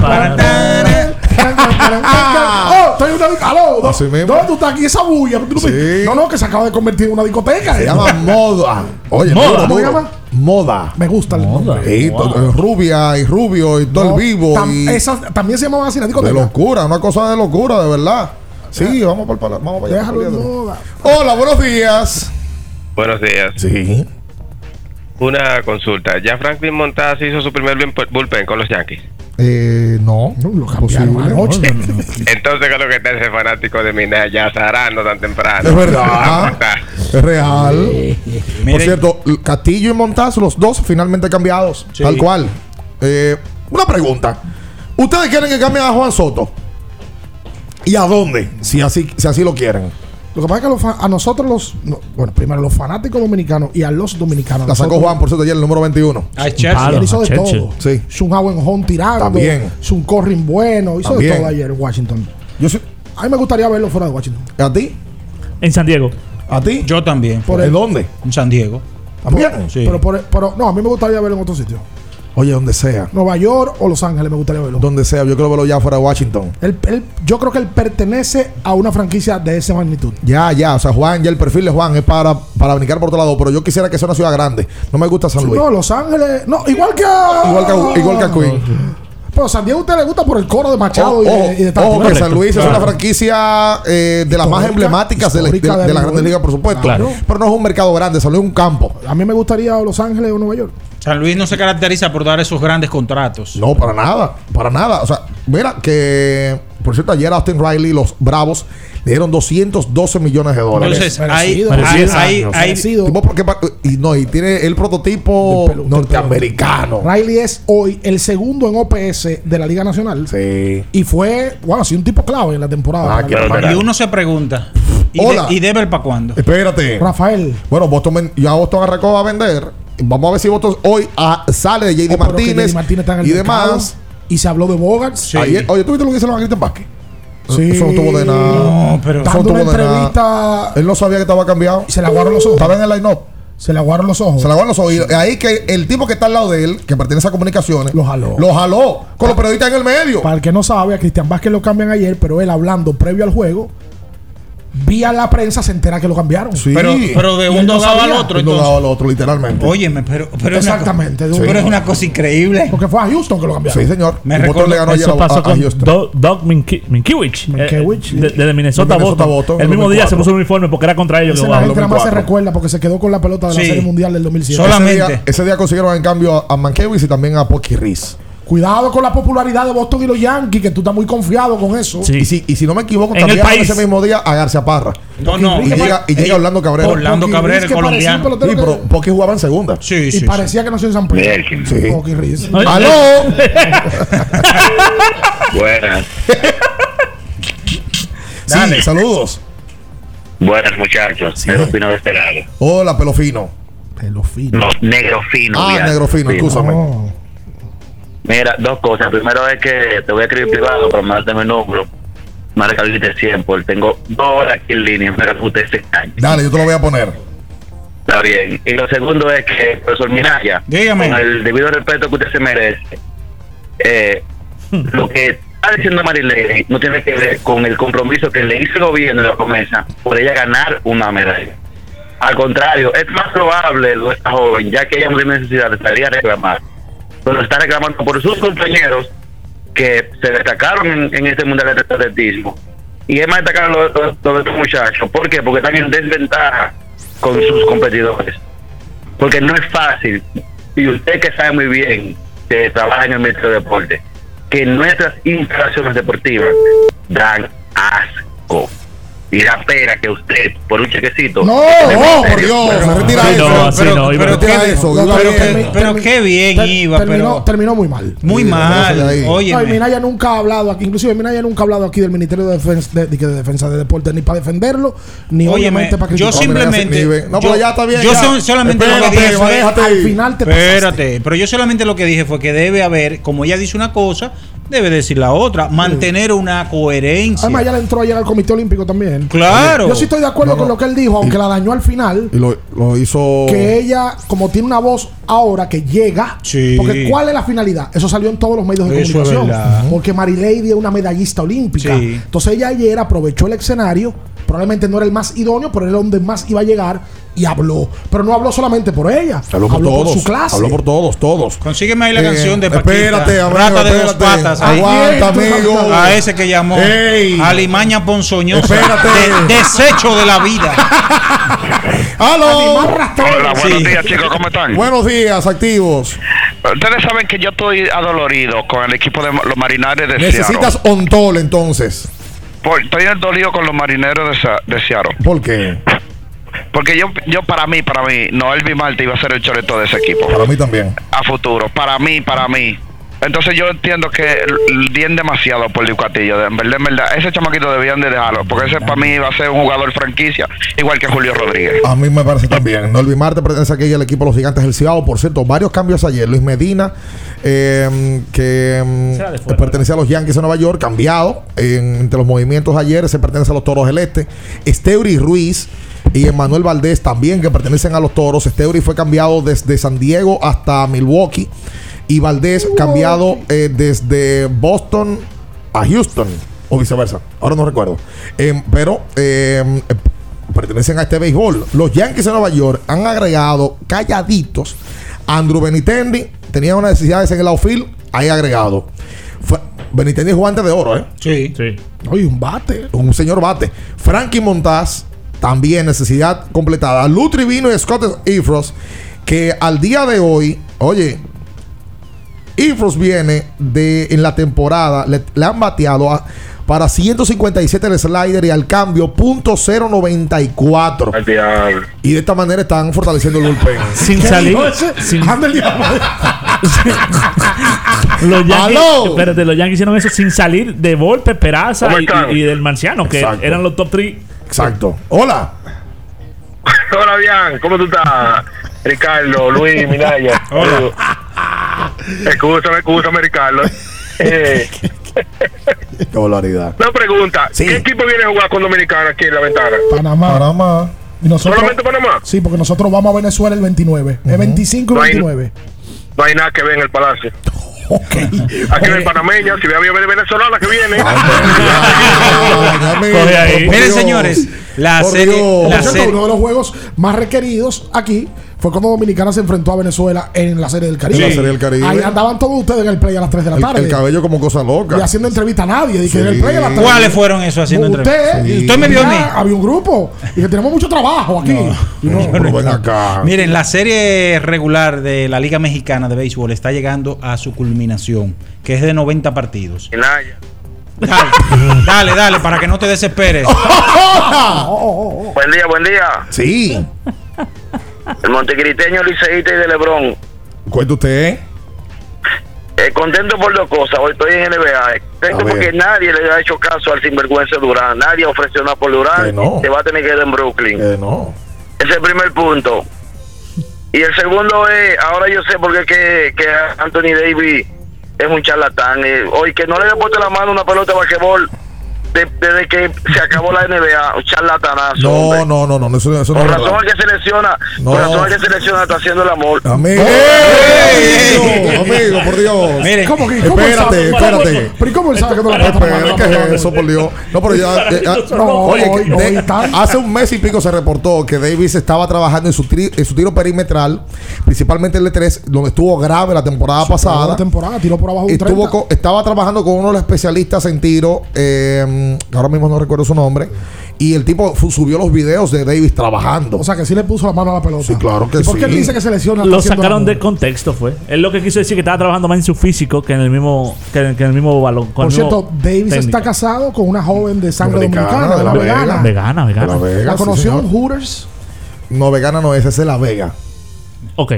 param. Oh, estoy en una discoteca. Aló, ¿dó- Así mismo. ¿Dónde tú estás aquí? Esa bulla. Tú no, Sí. no, no, que se acaba de convertir en una discoteca. Se eh. llama Moda. Oye, Moda. duro, ¿Cómo se duro. llama? Moda. Me gusta el nombre. Sí, to- eh, rubia y rubio y todo No, el vivo. tam- y esa- también se llamaba así la de discoteca. locura, una cosa de locura, de verdad. Sí, vamos para el vamos para allá. Déjalo en moda. Hola, buenos días. Buenos días. Sí. Una consulta. ¿Ya Franklin Montaz hizo su primer bullpen con los Yankees? Eh, no. lo cambiaron anoche. Entonces, ¿qué es lo que está ese fanático de Minaya zarando tan temprano? Es verdad. Es real. Por cierto, Castillo y Montaz, los dos finalmente cambiados. Sí. Tal cual. Eh, una pregunta. ¿Ustedes quieren que cambien a Juan Soto? ¿Y a dónde? Si así, si así lo quieren. Lo que pasa es que los a nosotros los. no, bueno, primero los fanáticos dominicanos y a los dominicanos. La sacó Juan, por cierto, ayer el número 21. Ah, Chelsea. Él hizo de Churchill. todo. Sí. Howen Home tirando. También. Un corring bueno. Hizo También. de todo ayer en Washington. Yo A mí me gustaría verlo fuera de Washington. ¿A ti? En San Diego. ¿A ti? Yo también. Por ¿De el- dónde? En San Diego. ¿También? Sí. Pero, por- pero no, a mí me gustaría verlo en otro sitio. Oye, donde sea. Nueva York o Los Ángeles me gustaría verlo. Donde sea. Yo quiero verlo ya fuera de Washington. Él- él- yo creo que él pertenece a una franquicia de esa magnitud. Ya, ya. O sea, Juan, ya el perfil de Juan es para, para brincar por otro lado. Pero yo quisiera que sea una ciudad grande. No me gusta San Luis. No, Los Ángeles. No, igual que a. Igual que, a- igual que a Queen. Pero San Diego a usted le gusta por el coro de Machado Ojo, y de, ojo, y de que San Luis es una franquicia eh, de las más emblemáticas de la, de, de de la Grandes. Ligas, por supuesto. Claro. Pero no es un mercado grande, San Luis es un campo. A mí me gustaría Los Ángeles o Nueva York. San Luis no se caracteriza por dar esos grandes contratos. No, para nada, para nada. O sea, mira que, por cierto, ayer Austin Riley, los Bravos, le dieron 212 millones de dólares. Entonces, hay, hay, hay- porque y no, y tiene el prototipo norteamericano. Riley es hoy el segundo en OPS de la Liga Nacional. Sí. Y fue, bueno, sí, un tipo clave en la temporada. Ah, qué y uno se pregunta, ¿y, Hola. de, y Deber para cuándo? Espérate. Rafael. Bueno, Boston, ya Boston arrancó a vender. Vamos a ver si Boston hoy ah, sale de JD Oh, Martínez, JD Martínez está en el y mercado. demás. Y se habló de Bogarts. Sí. Ayer- oye, ¿tú viste lo que hicieron a Cristian Vázquez? Sí. Eso no tuvo de nada. No, pero- Eso no Dando una tuvo de nada. entrevista. Él no sabía que estaba cambiado. Se le aguaron los ojos. Estaba en el line-up. Se le aguaron los ojos. Se le aguaron los ojos. Y ahí que el tipo que está al lado de él, que pertenece a comunicaciones, Lo jaló. Lo jaló. Con los periodistas en el medio. Para el que no sabe, a Cristian Vázquez lo cambian ayer, pero él hablando previo al juego, vía la prensa se entera que lo cambiaron. Sí. Pero, pero de un no dogado al otro, Uno entonces. daba al otro, literalmente. Óyeme, pero, pero, una Exactamente. de un- pero es una cosa increíble. Porque fue a Houston que lo cambiaron. Sí, señor. Me recuerdo- le ganó ayer Eso a, pasó a- a con Houston. Do- Doug Minki- Minkiewicz. eh, Minkiewicz, de- Desde Minnesota, De Minnesota a a Boston. Boston, El mismo día se 2004. puso un uniforme porque era contra ellos. Esa que la gente nada más se 2004. recuerda porque se quedó con la pelota de la Sí. Serie Mundial del 2007. Sola- Ese solamente. día, ese día consiguieron en cambio a, a Mankiewicz y también a Pocky Riz. Cuidado con la popularidad de Boston y los Yankees, que tú estás muy confiado con eso. Sí. Y, si, y si no me equivoco, En el país. ese mismo día a García Parra. No, no. Y llega, y llega Orlando Cabrera. Orlando Pocky Cabrera, el colombiano. Sí, que- pero Pocky jugaba en segunda. Sí, y sí, sí. parecía que nació en San Pedro. Sí. Pocky Riz. ¡Aló! Buenas. sí, saludos. Buenas, muchachos. Pedro Fino de este lado. Hola, pelo fino. Pelo fino. Los negros finos. Ah, bien. negro fino, Fino. escúchame. No. Mira, dos cosas. Primero es que te voy a escribir privado para mandarte mi número. Marca el 100 porque tengo dos horas aquí en línea para que usted se calle. Dale, yo te lo voy a poner. Está bien. Y lo segundo es que, profesor Minaya, Dígame. con el debido respeto que usted se merece, eh, lo que está diciendo Marilene no tiene que ver con el compromiso que le hizo el gobierno de la promesa por ella ganar una medalla. Al contrario, es más probable lo de esta joven, ya que ella no tiene necesidad de salir a reclamar, pero está reclamando por sus compañeros que se destacaron en, en este mundial de atletismo. Y es más destacar lo, lo- lo de estos muchachos. ¿Por qué? Porque están en desventaja con sus competidores. Porque no es fácil. Y usted que sabe muy bien que trabaja en el Ministerio de Deporte, que nuestras instalaciones deportivas dan asco. Y la pena que usted, por un chequecito. No, no, por Dios, pero- retira Sí, eso. no, así pero- no, pero retira qué- eso. qué- bien. pero qué bien Ter- iba, terminó, pero terminó muy mal. muy Sí, mal. Oye, No, Minaya nunca ha hablado aquí, inclusive Minaya nunca ha hablado aquí del Ministerio de Defensa de, de- de defensa de Deporte, ni para defenderlo, ni Óyeme, obviamente para yo criticarlo. simplemente- No, mira, ese nivel. No, pero yo- ya está bien. yo ya. solamente lo que Espérate, dije Al final te pasaste. Espérate, pero yo solamente lo que dije fue que debe haber, como ella dice una cosa, debe decir la otra, mantener una coherencia. Además, ya le entró ayer al Comité Olímpico también. Claro. Yo sí estoy de acuerdo No, no. con lo que él dijo, aunque la dañó al final. Y lo, lo hizo. Que ella, como tiene una voz ahora que llega, Sí. porque ¿cuál es la finalidad? Eso salió en todos los medios de Eso comunicación. Porque Marilady es una medallista olímpica. Sí. Entonces ella ayer aprovechó el escenario, probablemente no era el más idóneo, pero era donde más iba a llegar y habló. Pero no habló solamente por ella, Habló por todos. su clase. Habló por todos, todos. Consígueme ahí la Eh, canción de Paquita. espérate, amigo, Rata de dos patas. Aguanta, amigo. A ese que llamó. Ey. Alimaña Ponzoñosa. Espérate. De- desecho de la vida. ¡Aló! Hola, buenos Sí. días, chicos, ¿cómo están? Buenos días, activos. Ustedes saben que yo estoy adolorido con el equipo de los marineros de Necesitas Seattle. Ontol entonces. Por- estoy dolido con los marineros de, Sa- de Seattle. ¿Por qué? Porque yo, yo para mí, para mí, Noel Marte iba a ser el choreto de ese equipo. Para mí también. A futuro. Para mí, para mí. Entonces yo entiendo que dien demasiado por. De- En verdad, en verdad. Ese chamaquito debían de dejarlo. Porque ese para mí va a ser un jugador franquicia. Igual que Julio Rodríguez. A mí me parece también. No Marte pertenece aquí al equipo de los gigantes del Cibao. Por cierto, varios cambios ayer. Luis Medina, eh, que mm, pertenecía a los Yankees de Nueva York, cambiado en- entre los movimientos ayer. Se pertenece a los Toros del Este. Esteuri Ruiz y Emanuel Valdés también, que pertenecen a los Toros. Esteuri fue cambiado desde San Diego hasta Milwaukee. Y Valdés cambiado eh, desde Boston a Houston. O viceversa. Ahora no recuerdo. Eh, pero eh, pertenecen a este béisbol. Los Yankees de Nueva York han agregado calladitos. Andrew Benitendi tenía unas necesidades en el outfield. Ahí agregado. Fue, Benitendi es jugante de oro, ¿eh? Sí. Sí. Oye, un bate. Un señor bate. Frankie Montaz, también necesidad completada. Lutri Vino y Scott Ifros, que al día de hoy, oye, Ifros viene de en la temporada, le, le han bateado a- para 157 el slider y al cambio .094. Y de esta manera están fortaleciendo el bullpen. Sin ¿Qué salir. sin- Anda el diablo. los Yankees, espérate, los Yankees hicieron eso sin salir de Volpe, Peraza ¿Cómo y, están? y- y del Marciano, que Exacto. eran los top 3. Exacto. Hola. Hola, bien. ¿Cómo tú estás? Ricardo, Luis, Minaya. Escúchame, escúchame, Ricardo. Eh, Qué barbaridad. una pregunta. Sí. ¿Qué equipo viene a jugar con Dominicana aquí en la ventana? Panamá. Panamá. Y nosotros, ¿Solamente Panamá? sí, porque nosotros vamos a Venezuela el 29. El 25 y No hay- 29. No hay nada que ver en el palacio. Aquí no hay panameña, si ve a venezolana que viene. Miren, señores, la serie, la serie- uno de los juegos más requeridos aquí fue cuando Dominicana se enfrentó a Venezuela en la Serie del Caribe. En la Serie del Caribe. Ahí andaban todos ustedes en el play a las 3 de la El, tarde. el cabello como cosa loca. y haciendo entrevista a nadie. Dije, Sí. en el play a las 3. ¿Cuáles fueron esos haciendo Usted, entrevistas? y- Usted me vio a mí. Había un grupo. Y que tenemos mucho trabajo aquí. No, Pero ven acá. Miren, la serie regular de la Liga Mexicana de Béisbol está llegando a su culminación, que es de 90 partidos. Minaya. Dale, dale, dale, para que no te desesperes. Buen día, buen día. Sí. El montecriteño liceísta y de Lebrón. Cuenta usted. Eh, contento por dos cosas. Hoy estoy en NBA. eh. Contento porque nadie le ha hecho caso al sinvergüenza Durán. Nadie ofreció nada por Durán. Que no. Se va a tener que ir en Brooklyn. Que no. Ese es el primer punto. Y el segundo es, ahora yo sé por qué que, que Anthony Davis es un charlatán. Eh, hoy que no le haya puesto la mano una pelota de basquetbol de- desde que se acabó la NBA, un charlatanazo. No, no, no, no. Eso, eso no Por razón verdad. al que selecciona, No. por razón al que selecciona está haciendo el amor. Amigo, amigo, amigo, por Dios. Miren, ¿Cómo que- cómo Espérate, sabe? espérate. Pero ¿y cómo él sabe que no le Espera, ¿qué es eso, por Dios? No, pero ya. No, oye, hoy- que hoy de- tan- hace un mes y pico se reportó que Davis estaba trabajando en su, tri- en su tiro perimetral, principalmente el E3, donde estuvo grave la temporada pasada. La temporada tiró por abajo un Estuvo 30. co- estaba trabajando con uno de los especialistas en tiro, eh, ahora mismo no recuerdo su nombre, y el tipo subió los videos de Davis trabajando. O sea, que sí le puso la mano a la pelota. Sí, claro que ¿Y por qué él sí. dice que se lesiona? Lo sacaron amor? de contexto, fue. Él lo que quiso decir que estaba trabajando más en su físico que en el mismo, que en, que en el mismo balón. con Por el mismo cierto, Davis técnico. está casado con una joven de sangre Dominicana, dominicana, de la, de vegana. Vegana, De vegana. La Vega, La sí, conoció señor. en Hooters. No, vegana no es, esa es la Vega. Ok.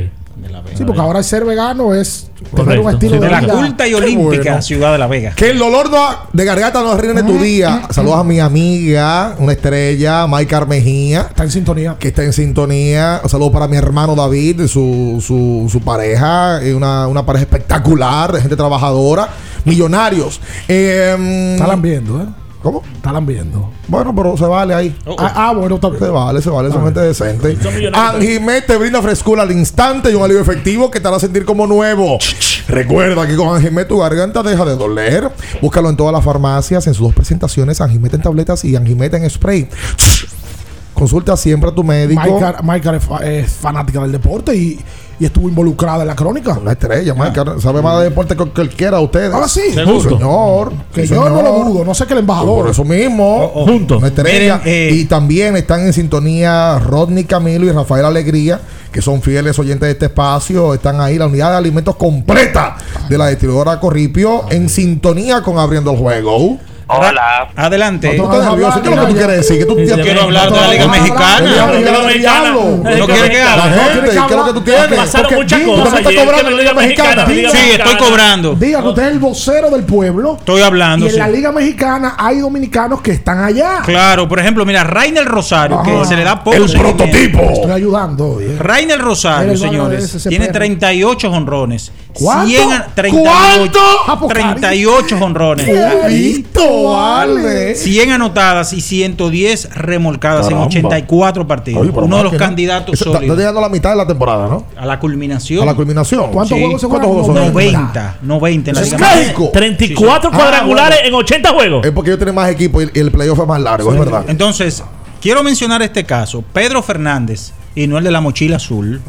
Sí, porque ahora ser vegano es tener un estilo Sí, de de la vida. culta y olímpica bueno. ciudad de La Vega. Que el dolor no- de garganta no arruine tu día. Saludos a mi amiga, una estrella, Mike Armejía, Está en sintonía. que está en sintonía. Un saludo para mi hermano David, su, su, su pareja, una, una pareja espectacular, de gente trabajadora, millonarios. Eh, Están viendo, ¿eh? ¿Cómo? Están viendo. Bueno, pero se vale ahí. Ah, ah, bueno, está bien. Se vale, se vale, son gente decente. Anjimet te brinda frescura al instante y un alivio efectivo que te hará sentir como nuevo. Recuerda que con Anjimet tu garganta deja de doler. Búscalo en todas las farmacias en sus dos presentaciones, Anjimet en tabletas y Anjimet en spray. Consulta siempre a tu médico. Fa- es fanática del deporte y, y estuvo involucrada en la crónica. Una estrella. Sabe más de deporte que cualquiera de ustedes. Ah, sí. Señor. Que señor. yo no lo dudo, no sé que el embajador. Por eso mismo. Juntos. Una estrella. Miren, eh, y también están en sintonía Rodney Camilo y Rafael Alegría, que son fieles oyentes de este espacio. Están ahí, la unidad de alimentos completa de la distribuidora Corripio, en sintonía con Abriendo el Juego. Hola. Adelante. No, tú estás nervioso. ¿Qué es lo que tú quieres decir? Que tú Yo quiero hablar de la Liga Mexicana. ¿No quiere que La hable? gente, ¿qué es lo que tú tienes? Pasaron Porque muchas cosas ¿tú estás cobrando la Liga Mexicana? Sí, estoy cobrando. Diga que usted es el vocero del pueblo. Estoy hablando. Y en sí. la Liga Mexicana hay dominicanos que están allá. Claro, por ejemplo, mira, Rainer Rosario, que se le da poco El prototipo. Estoy ayudando. Rainer Rosario, señores, tiene perro. 38 honrones. ¿Cuánto? 100 a- 38, ¿Cuánto? Ah, pues, 38 honrones. Listo, vale. 100 anotadas y 110 remolcadas Caramba. en 84 partidos. Oye, Uno de los candidatos Eso Está, está sólidos. llegando a la mitad de la temporada, ¿no? A la culminación. A la culminación. ¿Cuántos Sí. juegos se ¿Cuántos juegan? juegos son? 90, 90 en la Es Liga mágico. 34 Ah, cuadrangulares bueno. en 80 juegos. Es porque yo tengo más equipo y y el playoff es más largo, es verdad. Entonces, quiero mencionar este caso. Pedro Fernández, y no el de la mochila azul.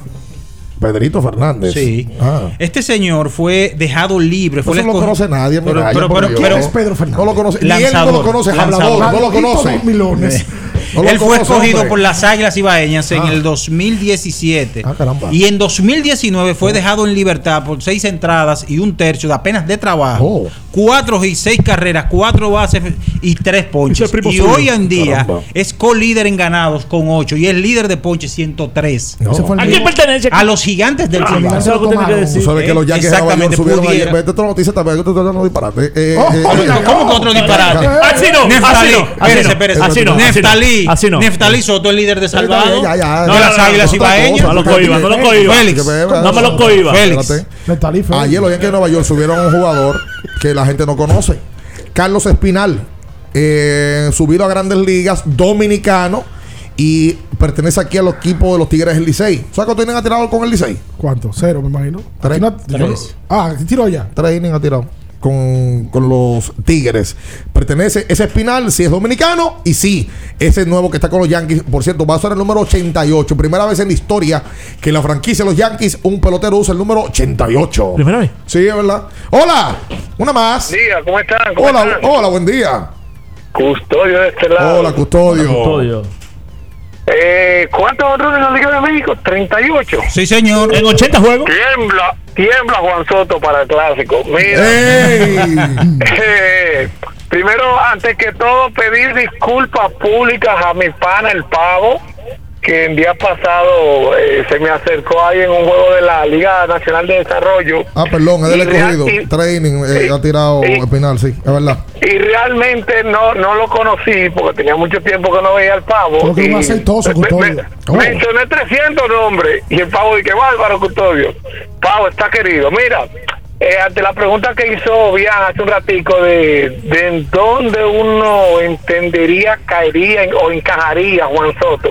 Pedrito Fernández. Sí. Ah. Este señor fue dejado libre. Fue no lo conoce nadie, Pero, pero, pero, pero- Es Pedro Fernández. No lo conoce. Ni él no Lanzador, lo conoce. Es hablador. lanzador. No lo conoce. él fue escogido hombre. por las Águilas Ibaeñas en Ah. el 2017. Ah, caramba. Y en 2019 fue dejado en libertad por seis entradas y un tercio de apenas de trabajo. Oh. Cuatro y seis carreras, cuatro bases y tres ponches. Y suyo. hoy en día Caramba. es co-líder en ganados con ocho y es líder de ponches 103. No. ¿A quién pertenece? A los gigantes del Cibao. Cibao. Eso es lo que tiene que Tomaron. Tú decir. sabes que los Yankees de subieron pudiera. ayer. Vete a otra noticia también. que dando disparate. Eh, Oh, eh, oh, eh, ¿Cómo que otro disparate? Así no, Neftalí, así no, así espérese, no, espérese. así no, así no, Neftalí, así no. Neftalí Soto, el líder de Salvador. Ya, ya, ya. de No, las Águilas Ibaeñas. No lo cohiba, no lo cohiba. Félix. No me lo cohiba. Félix. Ayer los Yankees de Nueva York subieron a un jugador que la gente no conoce. Carlos Espinal. Eh, subido a grandes ligas, dominicano. Y pertenece aquí al equipo de los Tigres del Licey. ¿Sabes cuánto tienen atirado con el Licey? ¿Cuánto? Cero, me imagino. Tres. Aquí no- Tres. Ah, tiró ya. Tres innings ha tirado con, con los Tigres. Pertenece, ese Espinal, si es dominicano, y sí, ese nuevo que está con los Yankees, por cierto, va a ser el número 88. Primera vez en la historia que la franquicia de los Yankees, un pelotero usa el número 88. ¿Primera vez? Sí, es verdad. Hola, una más. Día, ¿cómo están? ¿Cómo Hola, están? hola, buen día. Custodio de este lado. Hola, custodio. Custodio. Eh, ¿Cuántos honrones en la Liga de México? 38. Sí, señor. En 80 juegos. Tiembla, tiembla Juan Soto para el clásico. Mira, eh, primero, antes que todo, pedir disculpas públicas a mi pana el Pavo, que el día pasado eh, se me acercó ahí en un juego de la Liga Nacional de Desarrollo. Ah, perdón, es del Y escogido. y- Tres innings, eh, y- ha tirado y- Espinal, sí, es verdad. Y realmente no no lo conocí porque tenía mucho tiempo que no veía al pavo. Como que y aceitoso, me- Custodio. Oh. Mencioné 300 nombres y el pavo dice, bárbaro, Custodio. Pavo, está querido. Mira, eh, ante la pregunta que hizo Bian hace un ratico de, de en dónde uno entendería, caería en- o encajaría Juan Soto.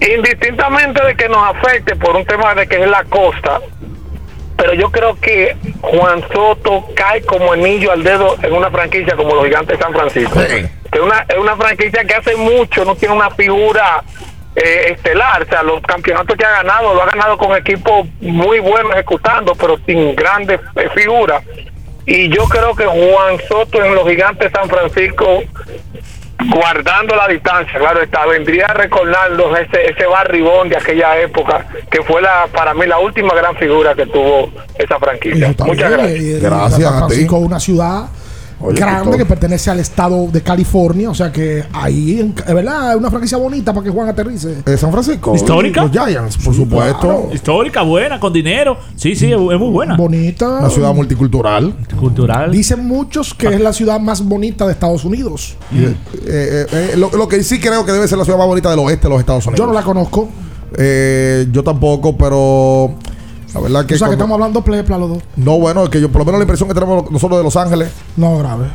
Indistintamente de que nos afecte por un tema de que es la costa, pero yo creo que Juan Soto cae como anillo al dedo en una franquicia como los Gigantes de San Francisco. Sí. Que es una, es una franquicia que hace mucho no tiene una figura eh, estelar. O sea, los campeonatos que ha ganado, lo ha ganado con equipos muy buenos ejecutando, pero sin grandes eh, figuras. Y yo creo que Juan Soto en los Gigantes de San Francisco guardando la distancia, claro está, vendría a recordarnos ese, ese barribón de aquella época, que fue la para mí la última gran figura que tuvo esa franquicia. Muchas bien, gracias. y- y Gracias a ti. Francisco es una ciudad Oye, grande que pertenece al estado de California. O sea que ahí, en- es verdad, es una franquicia bonita para que Juan aterrice. Eh, San Francisco. ¿Histórica? Los Giants, por supuesto. claro. Histórica, buena, con dinero. Sí, sí, es, muy buena. Bonita. Una ciudad multicultural. Cultural. Dicen muchos que es la ciudad más bonita de Estados Unidos. Eh, eh, eh, lo, lo que sí creo que debe ser la ciudad más bonita del oeste de los Estados Unidos. Yo no la conozco. Eh, yo tampoco, pero la verdad que. o sea que estamos hablando plepla los dos. No, bueno, es que yo por lo menos la impresión que tenemos nosotros de Los Ángeles. No, grave.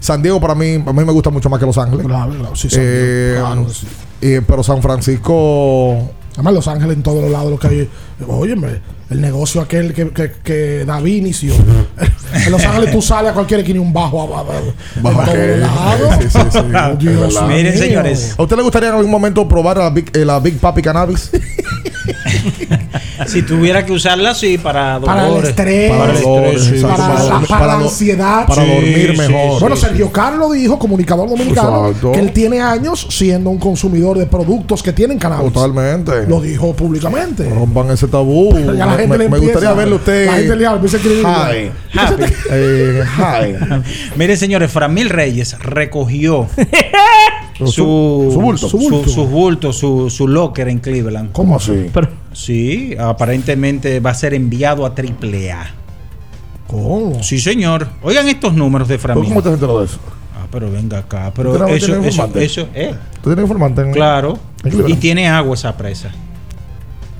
San Diego para mí, a mí me gusta mucho más que Los Ángeles. Grave, grave. Sí, San Eh, claro, sí. eh, pero San Francisco Además, Los Ángeles en todos los lados lo que hay. Óyeme, el negocio aquel que, que, que David inició. en Los Ángeles tú sales a cualquier esquina y un bajo abajo. Bajo en todos aquel. lados. Sí, sí, sí. Oh, Dios Es verdad. mío. ¿A usted le gustaría en algún momento probar la Big, eh, la Big Papi Cannabis? Si tuviera que usarla, sí, para dolores. Para el estrés, Para el estrés, sí. para, Para la, para para la do- ansiedad. para dormir sí, mejor. Bueno, Sí, Sergio Carlos dijo, comunicador dominicano, Exacto. que él tiene años siendo un consumidor de productos que tienen cannabis. Totalmente. Lo dijo públicamente. Rompan ese tabú. Ya la gente me, le me empieza- gustaría verle a usted. La gente le empieza a escribir. Hi. Happy. Eh, hi. Mire, señores, Framil Reyes recogió su, su bulto. su, su, su bulto, su, su locker en Cleveland. ¿Cómo así? Sí, aparentemente va a ser enviado a AAA. ¿Cómo? Sí, señor. Oigan estos números de Framil. ¿Cómo te enteró de eso? Ah, pero venga acá. ¿Usted Pero eso, eso, informante? eso, eh. ¿Tú tienes informante en Claro. en? Y tiene agua esa presa.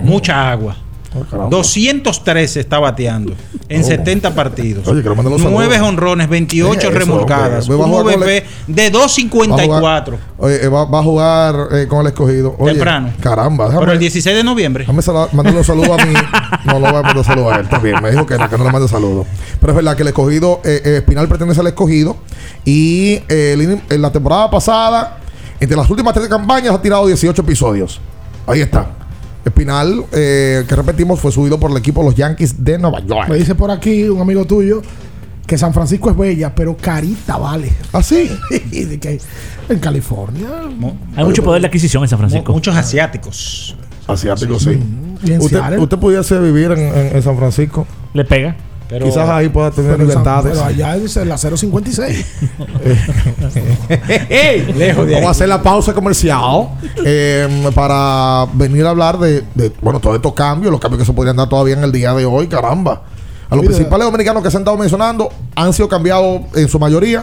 Mucha agua. Oh, caramba. 213 está bateando en Oh. 70 partidos. Oye, que mande los 9 saludos. honrones, 28 Eso, remolcadas. Un VP de 2.54. Oye, eh, va, va a jugar eh, con el escogido. Oye, Temprano. Caramba, déjame, Pero el 16 de noviembre. déjame mandarle un saludo a mí. No, no voy a mandar saludo a él. Está bien, me dijo que no, que no le mande saludos. Pero es verdad que el escogido, eh, eh, Espinal pertenece al escogido. Y eh, en la temporada pasada, entre las últimas tres campañas, ha tirado 18 episodios. Ahí está. Espinal, eh, que repetimos, fue subido por el equipo de los Yankees de Nueva York. Me dice por aquí un amigo tuyo que San Francisco es bella, pero carita vale. ¿Ah, sí? De que en California. Hay mucho poder de adquisición en San Francisco. Muchos asiáticos. Asiático, sí. Y en Usted, pudiese vivir en, en- en San Francisco. Le pega. Pero, Quizás ahí pueda tener libertades. pero allá es la 056. Lejos de Vamos a hacer la pausa comercial eh, para venir a hablar de, de, bueno, todos estos cambios, los cambios que se podrían dar todavía en el día de hoy, caramba. A los Mira. principales dominicanos que se han estado mencionando han sido cambiados en su mayoría.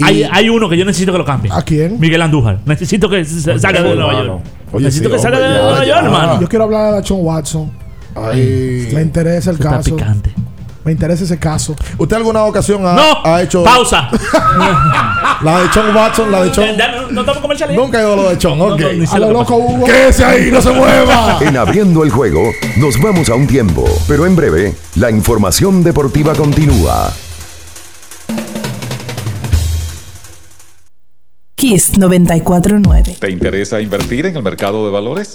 Hay, hay uno que yo necesito que lo cambie. ¿A quién? Miguel Andújar. Necesito que salga de Nueva. York. Oye, necesito sí, que salga de Nueva. York, hermano. Yo quiero hablar de Dachon Watson. Ay. Me interesa el Está caso. picante. Me interesa ese caso. ¿Usted alguna ocasión ha, No, ha hecho pausa. la de John Watson, la de? Ya, No no estamos comerciales. Nunca he ido a lo de John, ok. no, A lo loco Hugo. ¡Quédese ahí, no se mueva! En Abriendo el Juego nos vamos a un tiempo, pero en breve la información deportiva continúa. Kiss 949. ¿Te interesa invertir en el mercado de valores?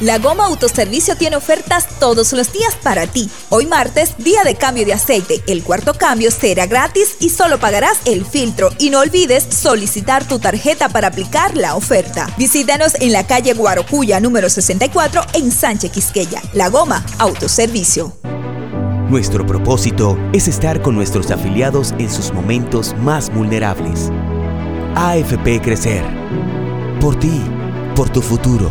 La Goma Autoservicio tiene ofertas todos los días para ti. Hoy martes, día de cambio de aceite. El cuarto cambio será gratis y solo pagarás el filtro. Y no olvides solicitar tu tarjeta para aplicar la oferta. Visítanos en la calle Guarocuya número 64 en Sánchez Quisqueya. La Goma Autoservicio. Nuestro propósito es estar con nuestros afiliados en sus momentos más vulnerables. AFP Crecer. Por ti, por tu futuro.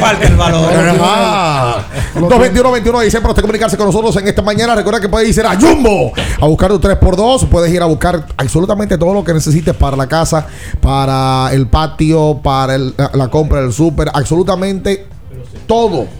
Falta el valor. Ajá. 221-21 dice para usted comunicarse con nosotros en esta mañana. Recuerda que puedes ir a Jumbo a buscar tu 3x2. Puedes ir a buscar absolutamente todo lo que necesites para la casa, para el patio, para la, la compra del súper. Absolutamente todo.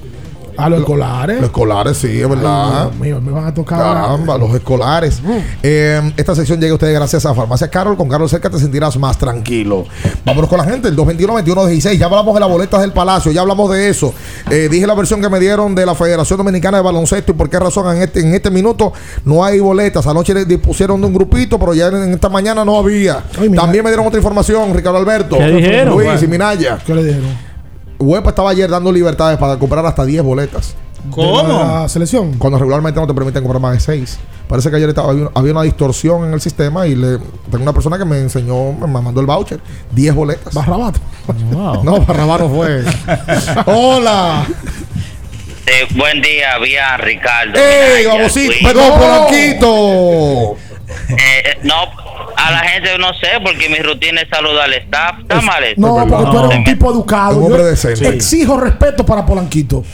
A los escolares. Los escolares, sí, es verdad. Ay, Dios mío, me van a tocar. Caramba, los escolares. Eh, esta sección llega a ustedes gracias a Farmacia Carol. Con Carol cerca te sentirás más tranquilo. Vámonos con la gente. El 221-2116. Ya hablamos de las boletas del Palacio. Ya hablamos de eso. Eh, dije la versión que me dieron de la Federación Dominicana de Baloncesto y por qué razón en este, en este minuto no hay boletas. Anoche le dispusieron de un grupito, pero ya en, esta mañana no había. También me dieron otra información, Ricardo Alberto. ¿Qué dijeron? Luis y. Minaya. ¿Qué le dijeron? Huepa estaba ayer dando libertades para comprar hasta 10 boletas. ¿Cómo? ¿De la selección? Cuando regularmente no te permiten comprar más de 6. Parece que ayer estaba, había, una distorsión en el sistema y le tengo una persona que me enseñó, me mandó el voucher. 10 boletas. Barrabat. No, Barrabat no fue. Hola. Eh, buen día, vía Ricardo. ¡Ey! Luis. ¡Perdón, Polanquito! Eh, eh, no, a la gente no sé, porque mi rutina es saludar al staff. ¿Está mal eso? No, porque tú eres un tipo educado. Un hombre Yo decente. Exijo respeto para Polanquito.